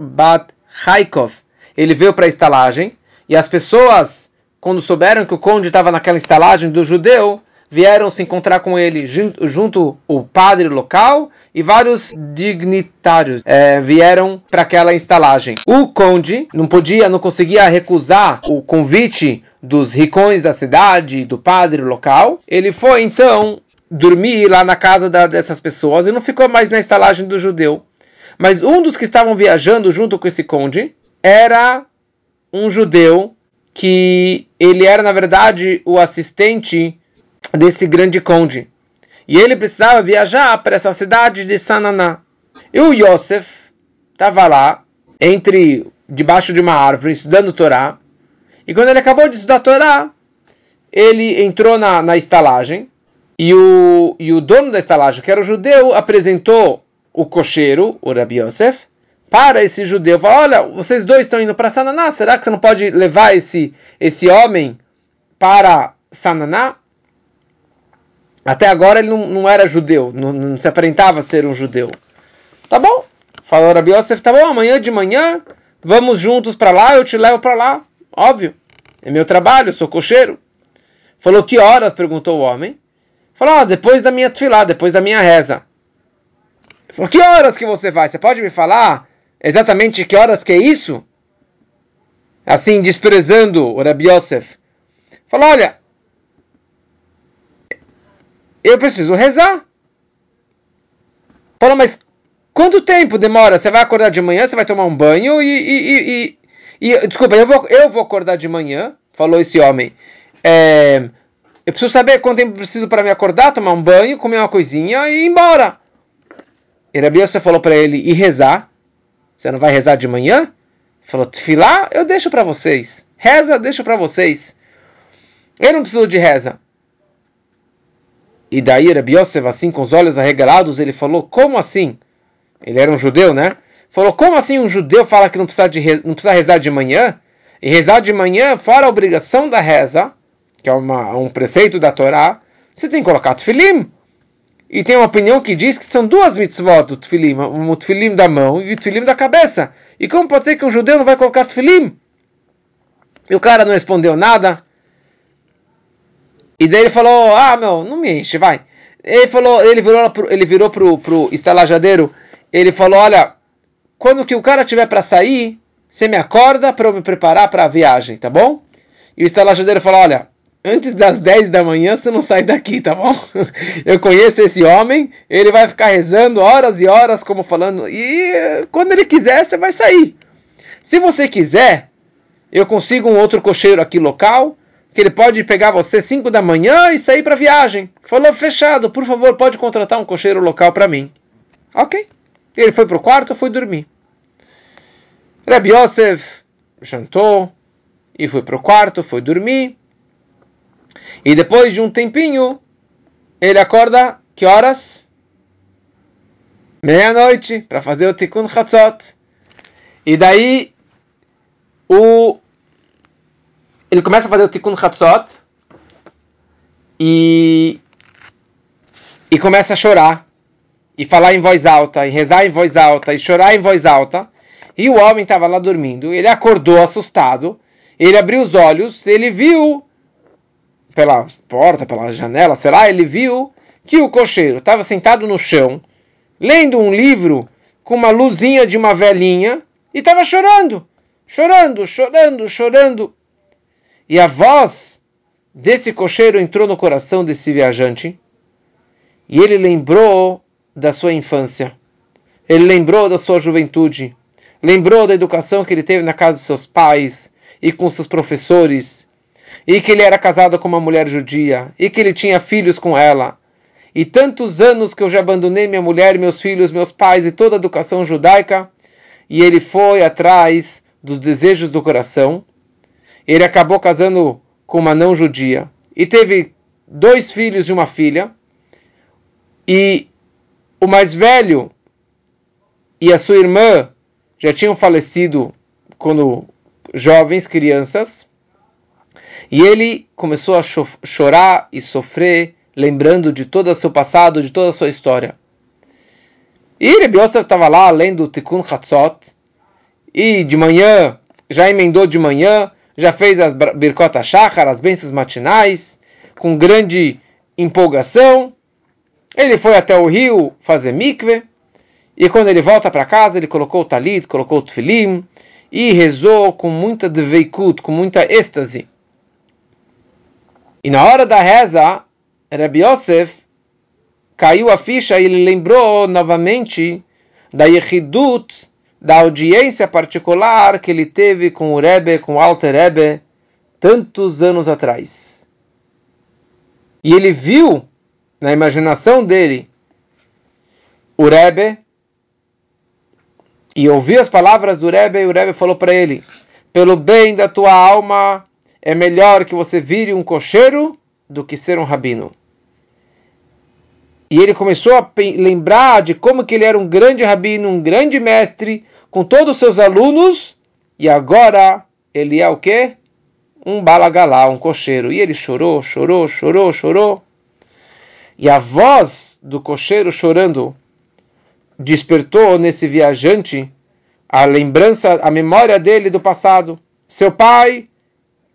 Speaker 1: Bat Haikov, ele veio para a estalagem e as pessoas, quando souberam que o conde estava naquela estalagem do judeu, vieram se encontrar com ele, junto, junto o padre local e vários dignitários é, vieram para aquela estalagem. O conde não podia, não conseguia recusar o convite dos ricões da cidade, do padre local. Ele foi então dormir lá na casa da, dessas pessoas e não ficou mais na estalagem do judeu. Mas um dos que estavam viajando junto com esse conde era um judeu que ele era na verdade o assistente desse grande conde. E ele precisava viajar para essa cidade de Sananá. E o Yosef estava lá, entre debaixo de uma árvore, estudando Torá. E quando ele acabou de estudar Torá, ele entrou na, na estalagem. E o, e o dono da estalagem, que era o judeu, apresentou o cocheiro, o Rabi Yosef, para esse judeu. Falou, olha, vocês dois estão indo para Sananá, será que você não pode levar esse, esse homem para Sananá? Até agora ele não, não era judeu, não, não, se aparentava ser um judeu. Tá bom? Falou Rabi Yosef, tá bom, amanhã de manhã vamos juntos para lá, eu te levo para lá. Óbvio, é meu trabalho, sou cocheiro. Falou, que horas? perguntou o homem. Falou, ah, depois da minha tefilá, depois da minha reza. Falou, que horas que você vai? Você pode me falar exatamente que horas que é isso? Assim, desprezando o Rabi Yosef. Falou, olha, eu preciso rezar. Fala, mas quanto tempo demora? Você vai acordar de manhã, você vai tomar um banho e. e, e, e desculpa, eu vou, eu vou acordar de manhã, falou esse homem. É, eu preciso saber quanto tempo preciso para me acordar, tomar um banho, comer uma coisinha e ir embora. E você falou para ele ir rezar. Você não vai rezar de manhã? Falou, tefilá, eu deixo para vocês. Reza, deixo para vocês. Eu não preciso de reza. E daí Rabi Yosef, assim, com os olhos arregalados, ele falou, como assim? Ele era um judeu, né? Falou, como assim um judeu fala que não precisa, de, não precisa rezar de manhã? E rezar de manhã, fora a obrigação da reza, que é uma, um preceito da Torá, você tem que colocar tefilim. E tem uma opinião que diz que são duas mitzvot do tefilim, o tefilim da mão e o tefilim da cabeça. E como pode ser que um judeu não vai colocar tefilim? E o cara não respondeu nada. E daí ele falou: Ah, meu, não me enche, vai. Ele falou, ele virou, ele virou pro, pro estalajadeiro. Ele falou: Olha, quando que o cara tiver para sair, você me acorda para eu me preparar para a viagem, tá bom? E o estalajadeiro falou: Olha, antes das 10 da manhã você não sai daqui, tá bom? Eu conheço esse homem, ele vai ficar rezando horas e horas, como falando, e quando ele quiser, você vai sair. Se você quiser, eu consigo um outro cocheiro aqui local que ele pode pegar você 5 da manhã e sair para viagem. Falou, fechado, por favor, pode contratar um cocheiro local para mim. Ok. Ele foi para o quarto foi dormir. Rabbi Yosef jantou e foi para o quarto, foi dormir. E depois de um tempinho, ele acorda, que horas? Meia-noite, para fazer o Tikkun Chatzot. E daí, o ele começa a fazer o Tikkun Chatzot e, e começa a chorar e falar em voz alta, e rezar em voz alta, e chorar em voz alta. E o homem estava lá dormindo, ele acordou assustado, ele abriu os olhos, ele viu pela porta, pela janela, sei lá, ele viu que o cocheiro estava sentado no chão, lendo um livro com uma luzinha de uma velhinha e estava chorando, chorando, chorando, chorando. E a voz desse cocheiro entrou no coração desse viajante. E ele lembrou da sua infância. Ele lembrou da sua juventude, lembrou da educação que ele teve na casa dos seus pais e com seus professores, e que ele era casado com uma mulher judia, e que ele tinha filhos com ela. E tantos anos que eu já abandonei minha mulher, meus filhos, meus pais e toda a educação judaica, e ele foi atrás dos desejos do coração. Ele acabou casando com uma não judia e teve dois filhos e uma filha. E o mais velho e a sua irmã já tinham falecido quando jovens, crianças. E ele começou a cho chorar e sofrer, lembrando de todo o seu passado, de toda a sua história. E Rebbe Yosef estava lá lendo o Tikkun Chatzot, e de manhã, já emendou de manhã, já fez as Birkot HaShachar, as bênçãos matinais, com grande empolgação. Ele foi até o rio fazer mikve, e quando ele volta para casa, ele colocou o talit, colocou o tefilim, e rezou com muita deveikut, com muita êxtase. E na hora da reza, Rabbi Yosef caiu a ficha e ele lembrou novamente da Yechidut, da audiência particular que ele teve com o Rebbe, com o Alter Rebbe, tantos anos atrás. E ele viu, na imaginação dele, o Rebbe, e ouviu as palavras do Rebbe, e o Rebbe falou para ele, pelo bem da tua alma, é melhor que você vire um cocheiro do que ser um rabino. E ele começou a lembrar de como que ele era um grande rabino, um grande mestre, com todos os seus alunos, e agora ele é o quê? Um balagalá, um cocheiro. E ele chorou, chorou, chorou, chorou. E a voz do cocheiro chorando despertou nesse viajante a lembrança, a memória dele do passado. Seu pai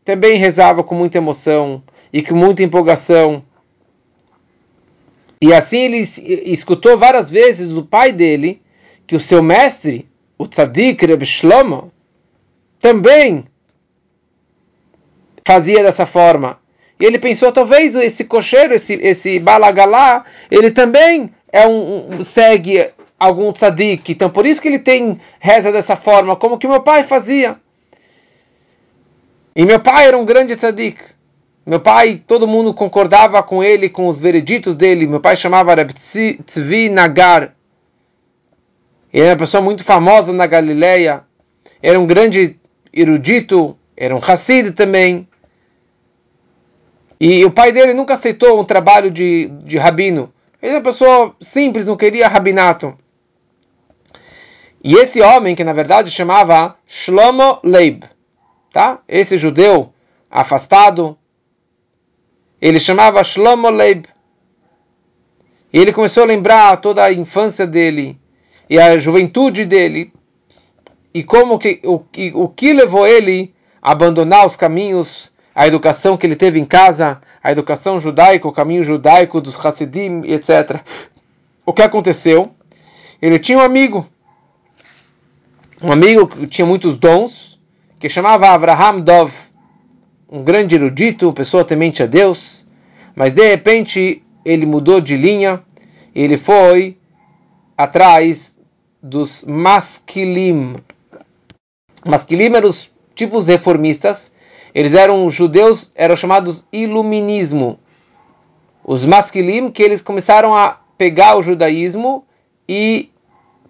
Speaker 1: também rezava com muita emoção e com muita empolgação e assim ele escutou várias vezes do pai dele que o seu mestre, o tzadik Reb Shlomo, também fazia dessa forma. E ele pensou, talvez esse cocheiro, esse, esse balagalá, ele também é um, um, segue algum tzadik. Então por isso que ele tem reza dessa forma, como que meu pai fazia. E meu pai era um grande tzadik. Meu pai, todo mundo concordava com ele, com os vereditos dele. Meu pai chamava Reb Tzvi Nagar. Ele era uma pessoa muito famosa na Galileia. Era um grande erudito, era um Hassid também. E o pai dele nunca aceitou um trabalho de, de rabino. Ele era uma pessoa simples, não queria rabinato. E esse homem, que na verdade chamava Shlomo Leib, tá? Esse judeu afastado, ele chamava Shlomo Leib. E ele começou a lembrar toda a infância dele e a juventude dele e como que o, o que levou ele a abandonar os caminhos, a educação que ele teve em casa, a educação judaica, o caminho judaico dos Hasidim, etc. O que aconteceu? Ele tinha um amigo, um amigo que tinha muitos dons, que chamava Avraham Dov, um grande erudito, pessoa temente a Deus mas de repente ele mudou de linha, ele foi atrás dos masquilim. Masquilim eram os tipos reformistas, eles eram judeus, eram chamados iluminismo. Os masquilim que eles começaram a pegar o judaísmo e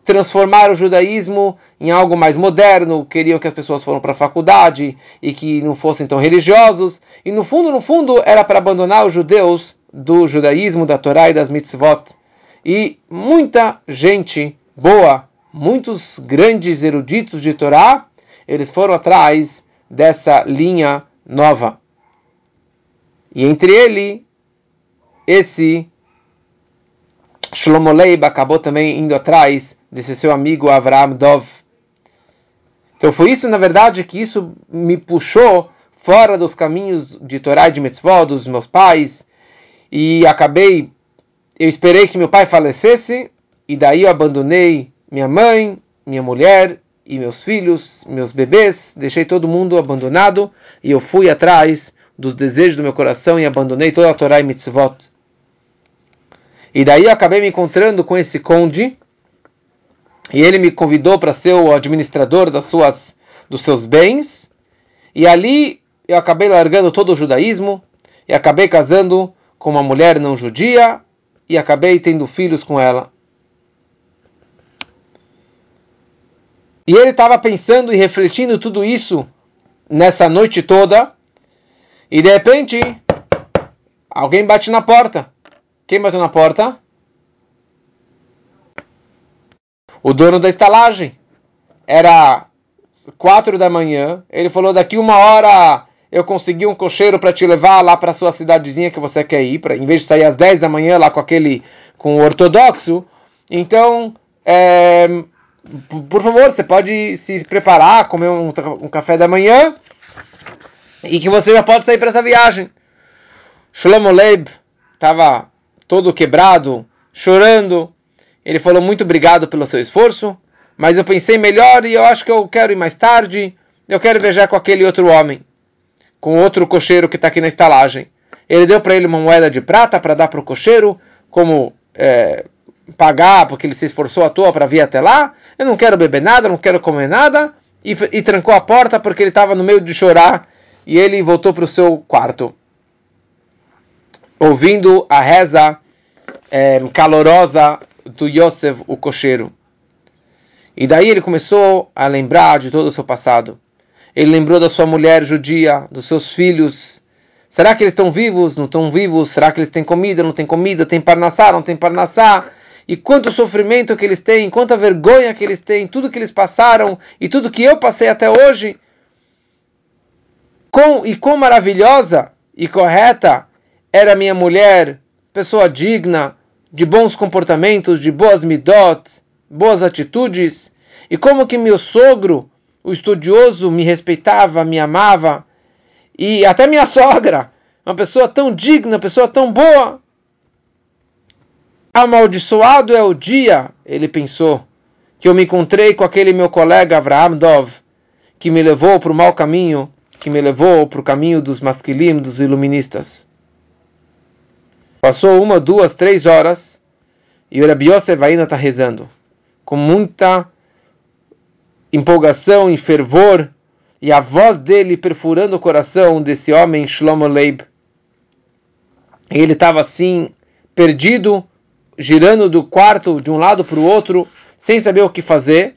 Speaker 1: transformar o judaísmo em algo mais moderno, queriam que as pessoas fossem para a faculdade e que não fossem tão religiosos, e no fundo, no fundo, era para abandonar os judeus do judaísmo, da Torá e das mitzvot. E muita gente boa, muitos grandes eruditos de Torá, eles foram atrás dessa linha nova. E entre ele, esse Shlomo Leib acabou também indo atrás desse seu amigo Avraham Dov. Então foi isso, na verdade, que isso me puxou fora dos caminhos de Torá e de Mitzvot, dos meus pais, e acabei, eu esperei que meu pai falecesse, e daí eu abandonei minha mãe, minha mulher e meus filhos, meus bebês, deixei todo mundo abandonado, e eu fui atrás dos desejos do meu coração e abandonei toda a Torá e Mitzvot. E daí eu acabei me encontrando com esse conde, e ele me convidou para ser o administrador das suas, dos seus bens, e ali eu acabei largando todo o judaísmo, e acabei casando com uma mulher não judia, e acabei tendo filhos com ela. E ele estava pensando e refletindo tudo isso nessa noite toda, e de repente alguém bate na porta. Quem bateu na porta? O dono da estalagem. Era quatro da manhã. Ele falou: daqui uma hora eu consegui um cocheiro para te levar lá para sua cidadezinha que você quer ir, pra, em vez de sair às 10 da manhã lá com aquele com o ortodoxo. Então, é, por favor, você pode se preparar, comer um, um café da manhã e que você já pode sair para essa viagem. Shlomo Leib estava todo quebrado, chorando. Ele falou muito obrigado pelo seu esforço, mas eu pensei melhor e eu acho que eu quero ir mais tarde. Eu quero viajar com aquele outro homem, com outro cocheiro que está aqui na estalagem. Ele deu para ele uma moeda de prata para dar para o cocheiro, como é, pagar porque ele se esforçou à toa para vir até lá. Eu não quero beber nada, não quero comer nada. E, e trancou a porta porque ele estava no meio de chorar e ele voltou para o seu quarto, ouvindo a reza é, calorosa do Yosef, o cocheiro. E daí ele começou a lembrar de todo o seu passado. Ele lembrou da sua mulher judia, dos seus filhos. Será que eles estão vivos? Não estão vivos? Será que eles têm comida? Não têm comida? Tem parnassá? Não tem parnassá? e quanto sofrimento que eles têm, quanta vergonha que eles têm, tudo que eles passaram e tudo que eu passei até hoje. Com, e quão maravilhosa e correta era minha mulher, pessoa digna, de bons comportamentos, de boas midot, boas atitudes, e como que meu sogro, o estudioso, me respeitava, me amava, e até minha sogra, uma pessoa tão digna, pessoa tão boa. Amaldiçoado é o dia, ele pensou, que eu me encontrei com aquele meu colega Avraham Dov, que me levou para o mau caminho, que me levou para o caminho dos masquilim, dos iluministas. Passou uma, duas, três horas e o Rabi Yosef ainda está rezando, com muita empolgação e fervor, e a voz dele perfurando o coração desse homem Shlomo Leib. Ele estava assim, perdido, girando do quarto de um lado para o outro, sem saber o que fazer.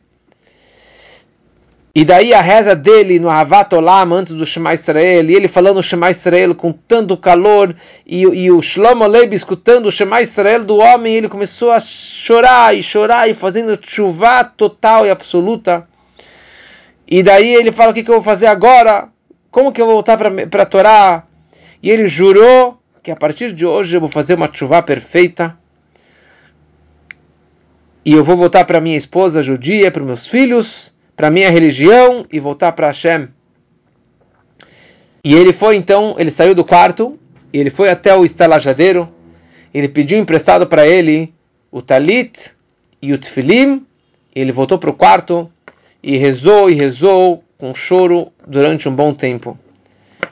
Speaker 1: E daí a reza dele no Havat Olam, antes do Shema Israel, e ele falando o Shema Israel com tanto calor, e, e o Shlomo Leib escutando o Shema Israel do homem, ele começou a chorar e chorar, e fazendo chuva total e absoluta. E daí ele fala, o que, que eu vou fazer agora? Como que eu vou voltar para a Torá? E ele jurou que a partir de hoje eu vou fazer uma chuva perfeita e eu vou voltar para minha esposa judia, para meus filhos, para minha religião e voltar para Hashem. E ele foi então, ele saiu do quarto, e ele foi até o estalajadeiro, ele pediu emprestado para ele o talit e o tefilim, ele voltou para o quarto e rezou e rezou com choro durante um bom tempo.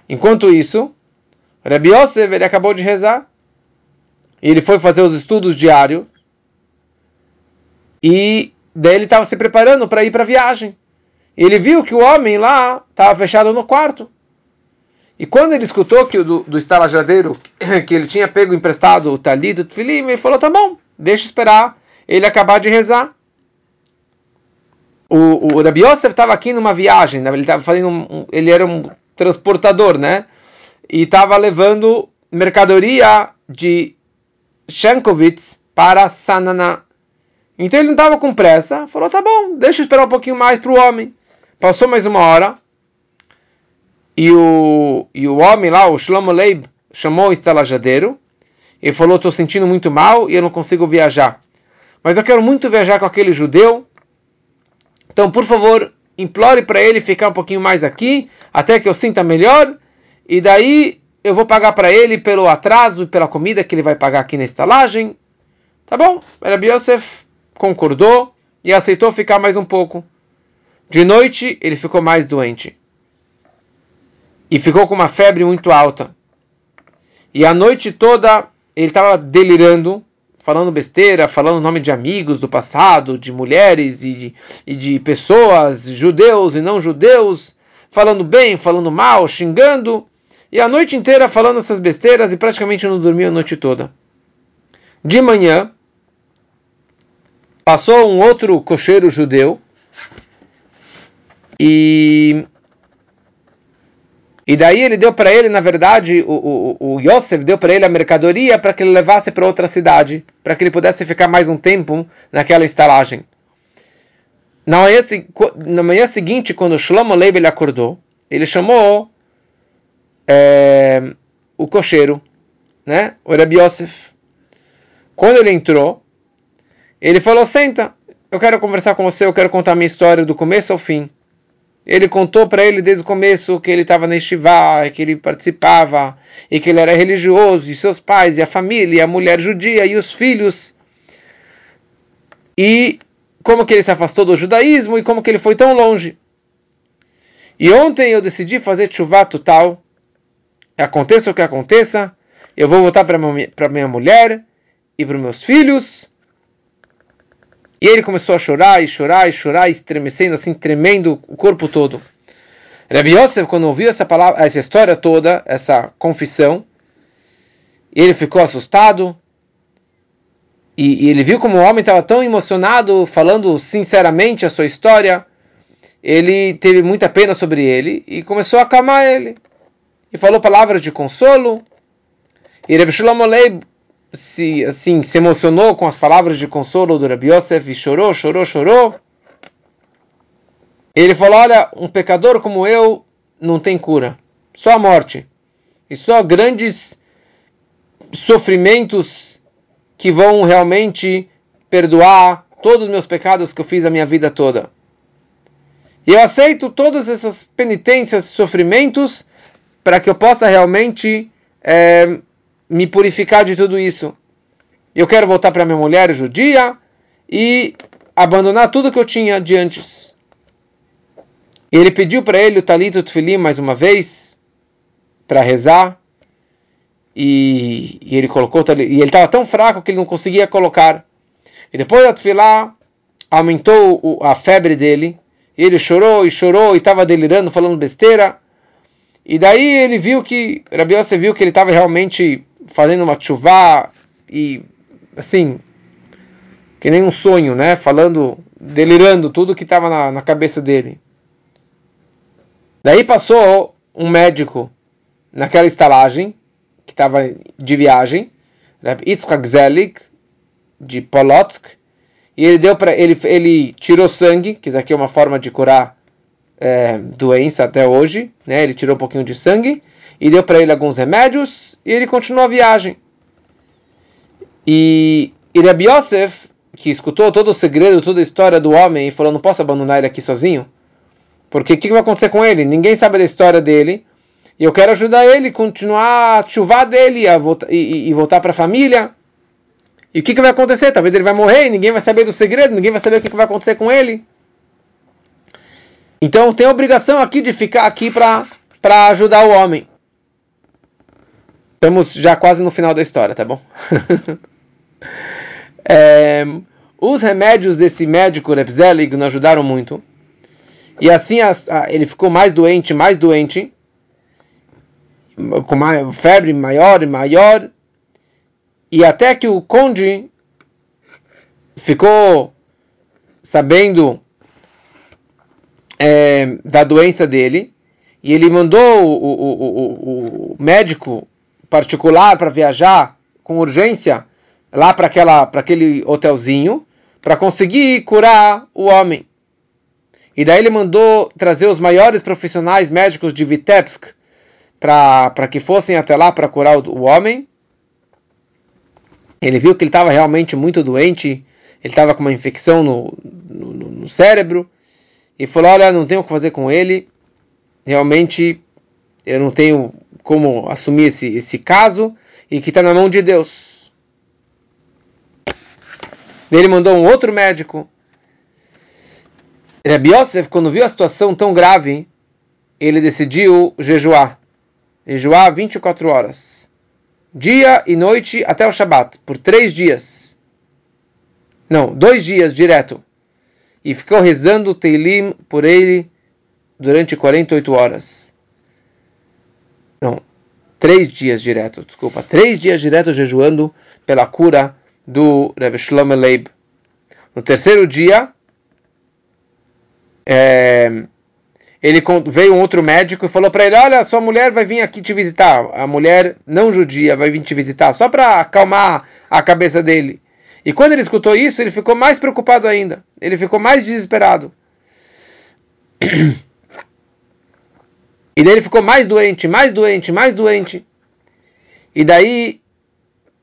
Speaker 1: Enquanto isso, Rabbi Yosef, ele acabou de rezar, e ele foi fazer os estudos diários, e daí ele estava se preparando para ir para a viagem. E ele viu que o homem lá estava fechado no quarto. E quando ele escutou que o do, do estalajadeiro, que ele tinha pego emprestado o talit do tefilim, ele falou, tá bom, deixa esperar ele acabar de rezar. O, o Rabi Yosef estava aqui numa viagem, né? ele estava fazendo um, ele era um transportador, né? E estava levando mercadoria de Shankovitz para Sanana, então ele não estava com pressa, falou: tá bom, deixa eu esperar um pouquinho mais para o homem. Passou mais uma hora e o, e o homem lá, o Shlomo Leib, chamou o estalajadeiro e falou: estou sentindo muito mal e eu não consigo viajar. Mas eu quero muito viajar com aquele judeu. Então, por favor, implore para ele ficar um pouquinho mais aqui, até que eu sinta melhor. E daí eu vou pagar para ele pelo atraso e pela comida que ele vai pagar aqui na estalagem. Tá bom? Rabbi Yosef concordou e aceitou ficar mais um pouco. De noite, ele ficou mais doente. E ficou com uma febre muito alta. E a noite toda ele estava delirando, falando besteira, falando nome de amigos do passado, de mulheres e de, e de pessoas, judeus e não judeus, falando bem, falando mal, xingando, e a noite inteira falando essas besteiras e praticamente não dormiu a noite toda. De manhã, passou um outro cocheiro judeu e e daí ele deu para ele, na verdade, o, o, o Yosef deu para ele a mercadoria para que ele levasse para outra cidade, para que ele pudesse ficar mais um tempo naquela estalagem. Na manhã, na manhã seguinte, quando Shlomo Leib ele acordou, ele chamou é, o cocheiro, né, o Rabbi Yosef. Quando ele entrou, ele falou: Senta, eu quero conversar com você, eu quero contar minha história do começo ao fim. Ele contou para ele desde o começo que ele estava na Estivá, que ele participava, e que ele era religioso, e seus pais, e a família, e a mulher judia, e os filhos. E como que ele se afastou do judaísmo, e como que ele foi tão longe. E ontem eu decidi fazer chuvá total. Aconteça o que aconteça, eu vou voltar para minha mulher e para meus filhos e ele começou a chorar e chorar e chorar, estremecendo assim, tremendo o corpo todo. Rabbi Yosef, quando ouviu essa palavra, essa história toda, essa confissão, ele ficou assustado. E, e ele viu como o homem estava tão emocionado, falando sinceramente a sua história. Ele teve muita pena sobre ele e começou a acalmar ele. E falou palavras de consolo. E Rabbi Shlomo se assim se emocionou com as palavras de consolo do Rabbi Yosef e chorou, chorou, chorou. Ele falou: Olha, um pecador como eu não tem cura, só a morte. E só grandes sofrimentos que vão realmente perdoar todos os meus pecados que eu fiz a minha vida toda. E eu aceito todas essas penitências, sofrimentos, para que eu possa realmente é, me purificar de tudo isso. Eu quero voltar para minha mulher judia e abandonar tudo que eu tinha de antes. E ele pediu para ele o talito tefilim mais uma vez para rezar. E, e, ele colocou e ele estava tão fraco que ele não conseguia colocar. E depois da tefilá aumentou o, a febre dele. E ele chorou e chorou e estava delirando, falando besteira. E daí ele viu que Rabi viu que ele estava realmente fazendo uma chuva e assim que nem um sonho, né? Falando, delirando tudo que estava na, na, cabeça dele. Daí passou um médico naquela estalagem que estava de viagem, Yitzhak Zelig de Polotsk, e ele deu para ele ele tirou sangue, que isso aqui é uma forma de curar é, doença até hoje, né? Ele tirou um pouquinho de sangue e deu para ele alguns remédios e ele continuou a viagem. E, e Yosef, que escutou todo o segredo, toda a história do homem e falou: Não posso abandonar ele aqui sozinho, porque o que, que vai acontecer com ele? Ninguém sabe da história dele. E eu quero ajudar ele, continuar a chuvar dele a volta, e, e, voltar para a família. E o que, que vai acontecer? Talvez ele vai morrer e ninguém vai saber do segredo, ninguém vai saber o que, que vai acontecer com ele. Então tem obrigação aqui de ficar aqui para ajudar o homem. Estamos já quase no final da história, tá bom? é, os remédios desse médico Repzelig não ajudaram muito. E assim a, a, ele ficou mais doente, mais doente, com febre maior e maior. E até que o conde ficou sabendo é, da doença dele, e ele mandou o, o, o, o médico particular para viajar com urgência lá para aquela para aquele hotelzinho para conseguir curar o homem. E daí ele mandou trazer os maiores profissionais médicos de Vitebsk para que fossem até lá para curar o, o homem. Ele viu que ele estava realmente muito doente, ele estava com uma infecção no, no, no, cérebro, e falou: Olha, não tenho o que fazer com ele, realmente eu não tenho como assumir esse, esse caso e que está na mão de Deus. Ele mandou um outro médico. Rabbi Yosef, quando viu a situação tão grave, ele decidiu jejuar. Jejuar 24 horas. Dia e noite até o Shabat, por três dias. Não, dois dias direto. E ficou rezando o Teilim por ele durante 48 horas. Não, três dias direto, desculpa. Três dias direto jejuando pela cura do Rebbe Shlomo Leib. No terceiro dia, é, ele veio um outro médico e falou para ele: Olha, sua mulher vai vir aqui te visitar. A mulher não judia vai vir te visitar, só para acalmar a cabeça dele. E quando ele escutou isso, ele ficou mais preocupado ainda. Ele ficou mais desesperado. E daí ele ficou mais doente, mais doente, mais doente. E daí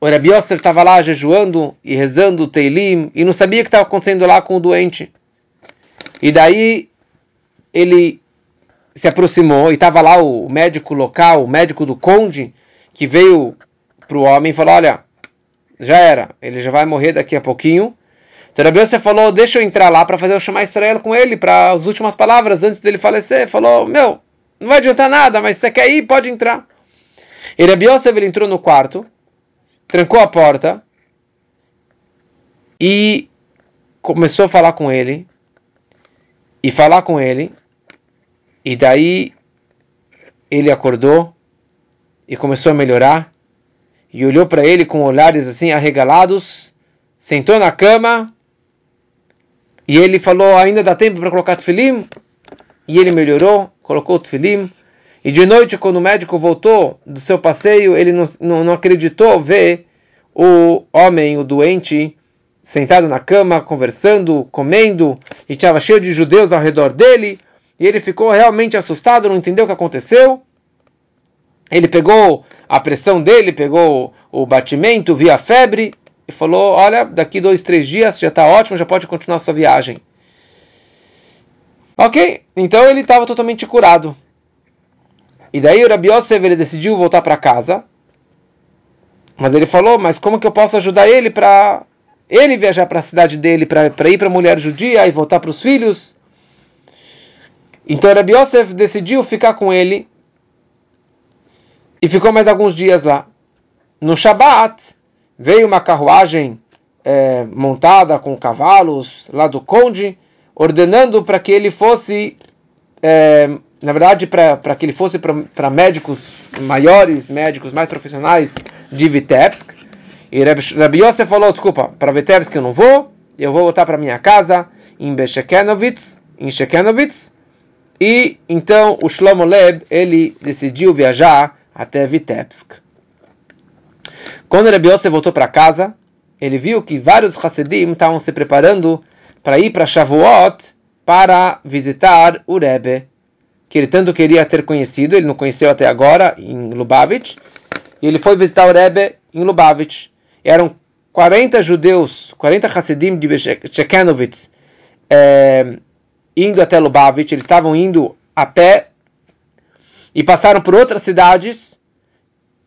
Speaker 1: o Rabi Yosser estava lá jejuando e rezando o Teilim e não sabia o que estava acontecendo lá com o doente. E daí ele se aproximou e estava lá o médico local, o médico do conde, que veio para o homem e falou: Olha, já era, ele já vai morrer daqui a pouquinho. Então Rabi Yosef falou: Deixa eu entrar lá para fazer o chamar Israel com ele, para as últimas palavras antes dele falecer. Falou: Meu, não vai adiantar nada, mas você quer ir, pode entrar. E Rabi Yosef ele entrou no quarto, trancou a porta e começou a falar com ele e falar com ele e daí ele acordou e começou a melhorar e olhou para ele com olhares assim arregalados, sentou na cama e ele falou: ainda dá tempo para colocar tefilim? E ele melhorou, colocou o tefilim. E de noite, quando o médico voltou do seu passeio, ele não, não, acreditou ver o homem, o doente, sentado na cama, conversando, comendo, e estava cheio de judeus ao redor dele e ele ficou realmente assustado, não entendeu o que aconteceu. Ele pegou a pressão dele, pegou o batimento, viu a febre e falou: Olha, daqui dois, três dias já está ótimo, já pode continuar sua viagem. Ok, então ele estava totalmente curado. E daí o Rabi Yosef, ele decidiu voltar para casa. Mas ele falou: Mas como que eu posso ajudar ele para ele viajar para a cidade dele, para ir para a mulher judia e voltar para os filhos? Então Rabbi Yosef decidiu ficar com ele e ficou mais alguns dias lá. No Shabat veio uma carruagem é, montada com cavalos lá do conde, ordenando para que ele fosse, é, na verdade, para que ele fosse para médicos maiores, médicos mais profissionais de Vitebsk. E Rabbi Yosef falou: desculpa, para Vitebsk eu não vou, eu vou voltar para minha casa em Beshekenovitz, em Shekenovitz, e então o Shlomo Leb ele decidiu viajar até Vitebsk. Quando Rebbe Yosef voltou para casa, ele viu que vários Hassidim estavam se preparando para ir para Shavuot para visitar o Rebbe, que ele tanto queria ter conhecido, ele não conheceu até agora, em Lubavitch, e ele foi visitar o Rebbe em Lubavitch. Eram 40 judeus, 40 Hassidim de Shekenovitz, é, indo até Lubavitch, eles estavam indo a pé e passaram por outras cidades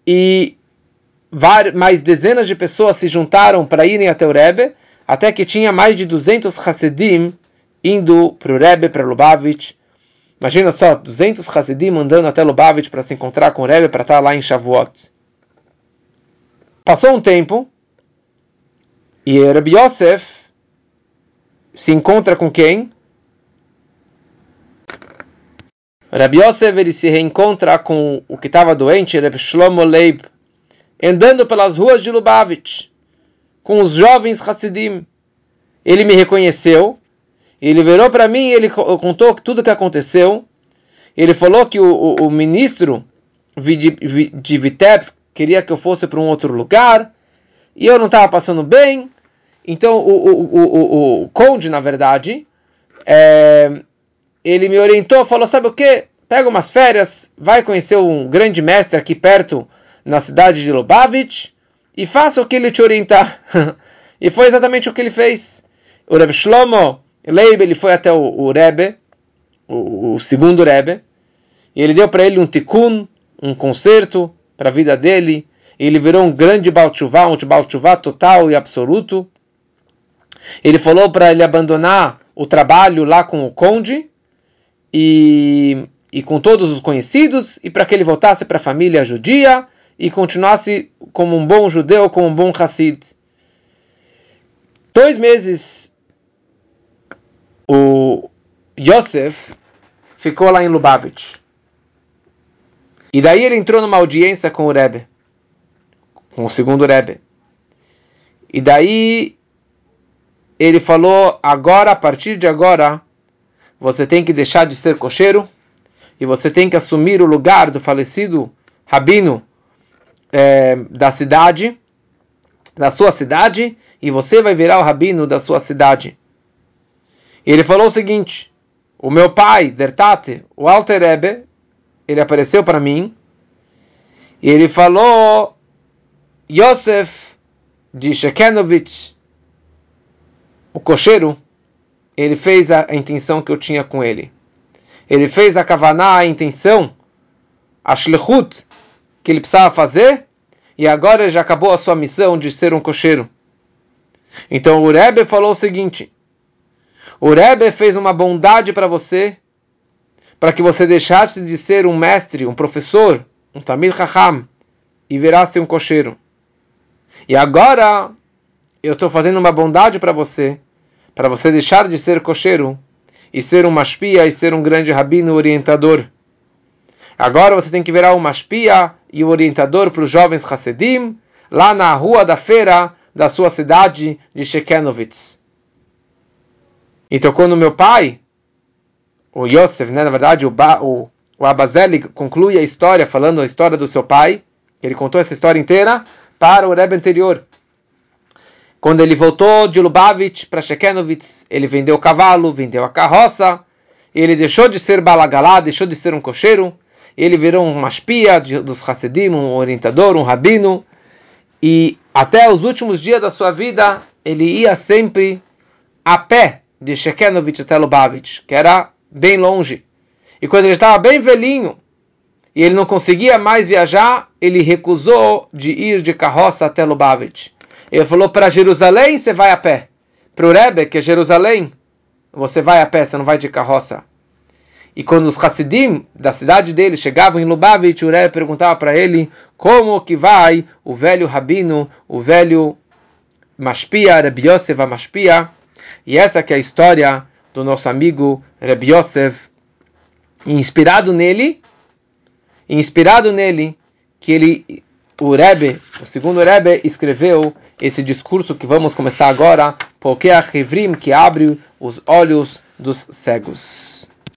Speaker 1: e mais dezenas de pessoas se juntaram para irem até o Rebbe, até que tinha mais de 200 Hassidim indo para o Rebbe, para Lubavitch. Imagina só, 200 Hassidim andando até Lubavitch para se encontrar com o Rebbe, para estar lá em Shavuot. Passou um tempo e Rebbe Yosef se encontra com quem? Rabbi Yosef ele se reencontra com o que estava doente, Rabbi Shlomo Leib, andando pelas ruas de Lubavitch, com os jovens Hassidim. Ele me reconheceu, ele virou para mim ele contou tudo o que aconteceu. Ele falou que o, o, o ministro de Vitebsk queria que eu fosse para um outro lugar, e eu não estava passando bem. Então o, o, o, conde, na verdade, é, ele me orientou, falou: sabe o que? Pega umas férias, vai conhecer um grande mestre aqui perto, na cidade de Lubavitch, e faça o que ele te orientar. e foi exatamente o que ele fez. O Rebbe Shlomo Leib, ele foi até o, o Rebbe, o, o segundo Rebbe, e ele deu para ele um tikkun, um conserto para a vida dele, ele virou um grande Baltchuvá, um Baltchuvá total e absoluto. Ele falou para ele abandonar o trabalho lá com o conde, e, e com todos os conhecidos, e para que ele voltasse para a família judia e continuasse como um bom judeu, como um bom Hassid. Dois meses o Yosef ficou lá em Lubavitch. E daí ele entrou numa audiência com o Rebbe, com o segundo Rebbe. E daí ele falou: agora, a partir de agora, você tem que deixar de ser cocheiro e você tem que assumir o lugar do falecido rabino é, da cidade, da sua cidade, e você vai virar o rabino da sua cidade. E ele falou o seguinte: o meu pai, Dertate, o Alter Rebbe, ele apareceu para mim e ele falou: Yosef de Shekenovich, o cocheiro, ele fez a, intenção que eu tinha com ele. Ele fez a kavaná, a intenção, a shlechut, que ele precisava fazer, e agora já acabou a sua missão de ser um cocheiro. Então o Rebbe falou o seguinte: o Rebbe fez uma bondade para você, para que você deixasse de ser um mestre, um professor, um Tamil Chacham, e virasse um cocheiro. E agora eu estou fazendo uma bondade para você, para você deixar de ser cocheiro e ser um mashpia e ser um grande rabino orientador. Agora você tem que virar um mashpia e o orientador para os jovens Hasedim, lá na rua da feira da sua cidade de Shekenovitz. E tocou no meu pai, o Yosef, né? na verdade, o, ba, o, o Abazeli conclui a história falando a história do seu pai. Ele contou essa história inteira para o Rebbe anterior. Quando ele voltou de Lubavitch para Shekenovitz, ele vendeu o cavalo, vendeu a carroça, ele deixou de ser balagalá, deixou de ser um cocheiro, ele virou uma espia dos Hassidim, um orientador, um rabino, e até os últimos dias da sua vida, ele ia sempre a pé de Shekenovitch até Lubavitch, que era bem longe. E quando ele estava bem velhinho, e ele não conseguia mais viajar, ele recusou de ir de carroça até Lubavitch. Ele falou: para Jerusalém você vai a pé. Para o Rebbe, que é Jerusalém, você vai a pé, você não vai de carroça. E quando os Hassidim da cidade dele chegavam em Lubavitch, o Rebbe perguntava para ele como que vai o velho rabino, o velho Mashpia, Rebbe Yosef Mashpia. E essa que é a história do nosso amigo Rebbe Yosef. inspirado nele, inspirado nele, que ele, o Rebbe, o segundo Rebbe, escreveu esse discurso que vamos começar agora, porque a Hevrim que abre os olhos dos cegos.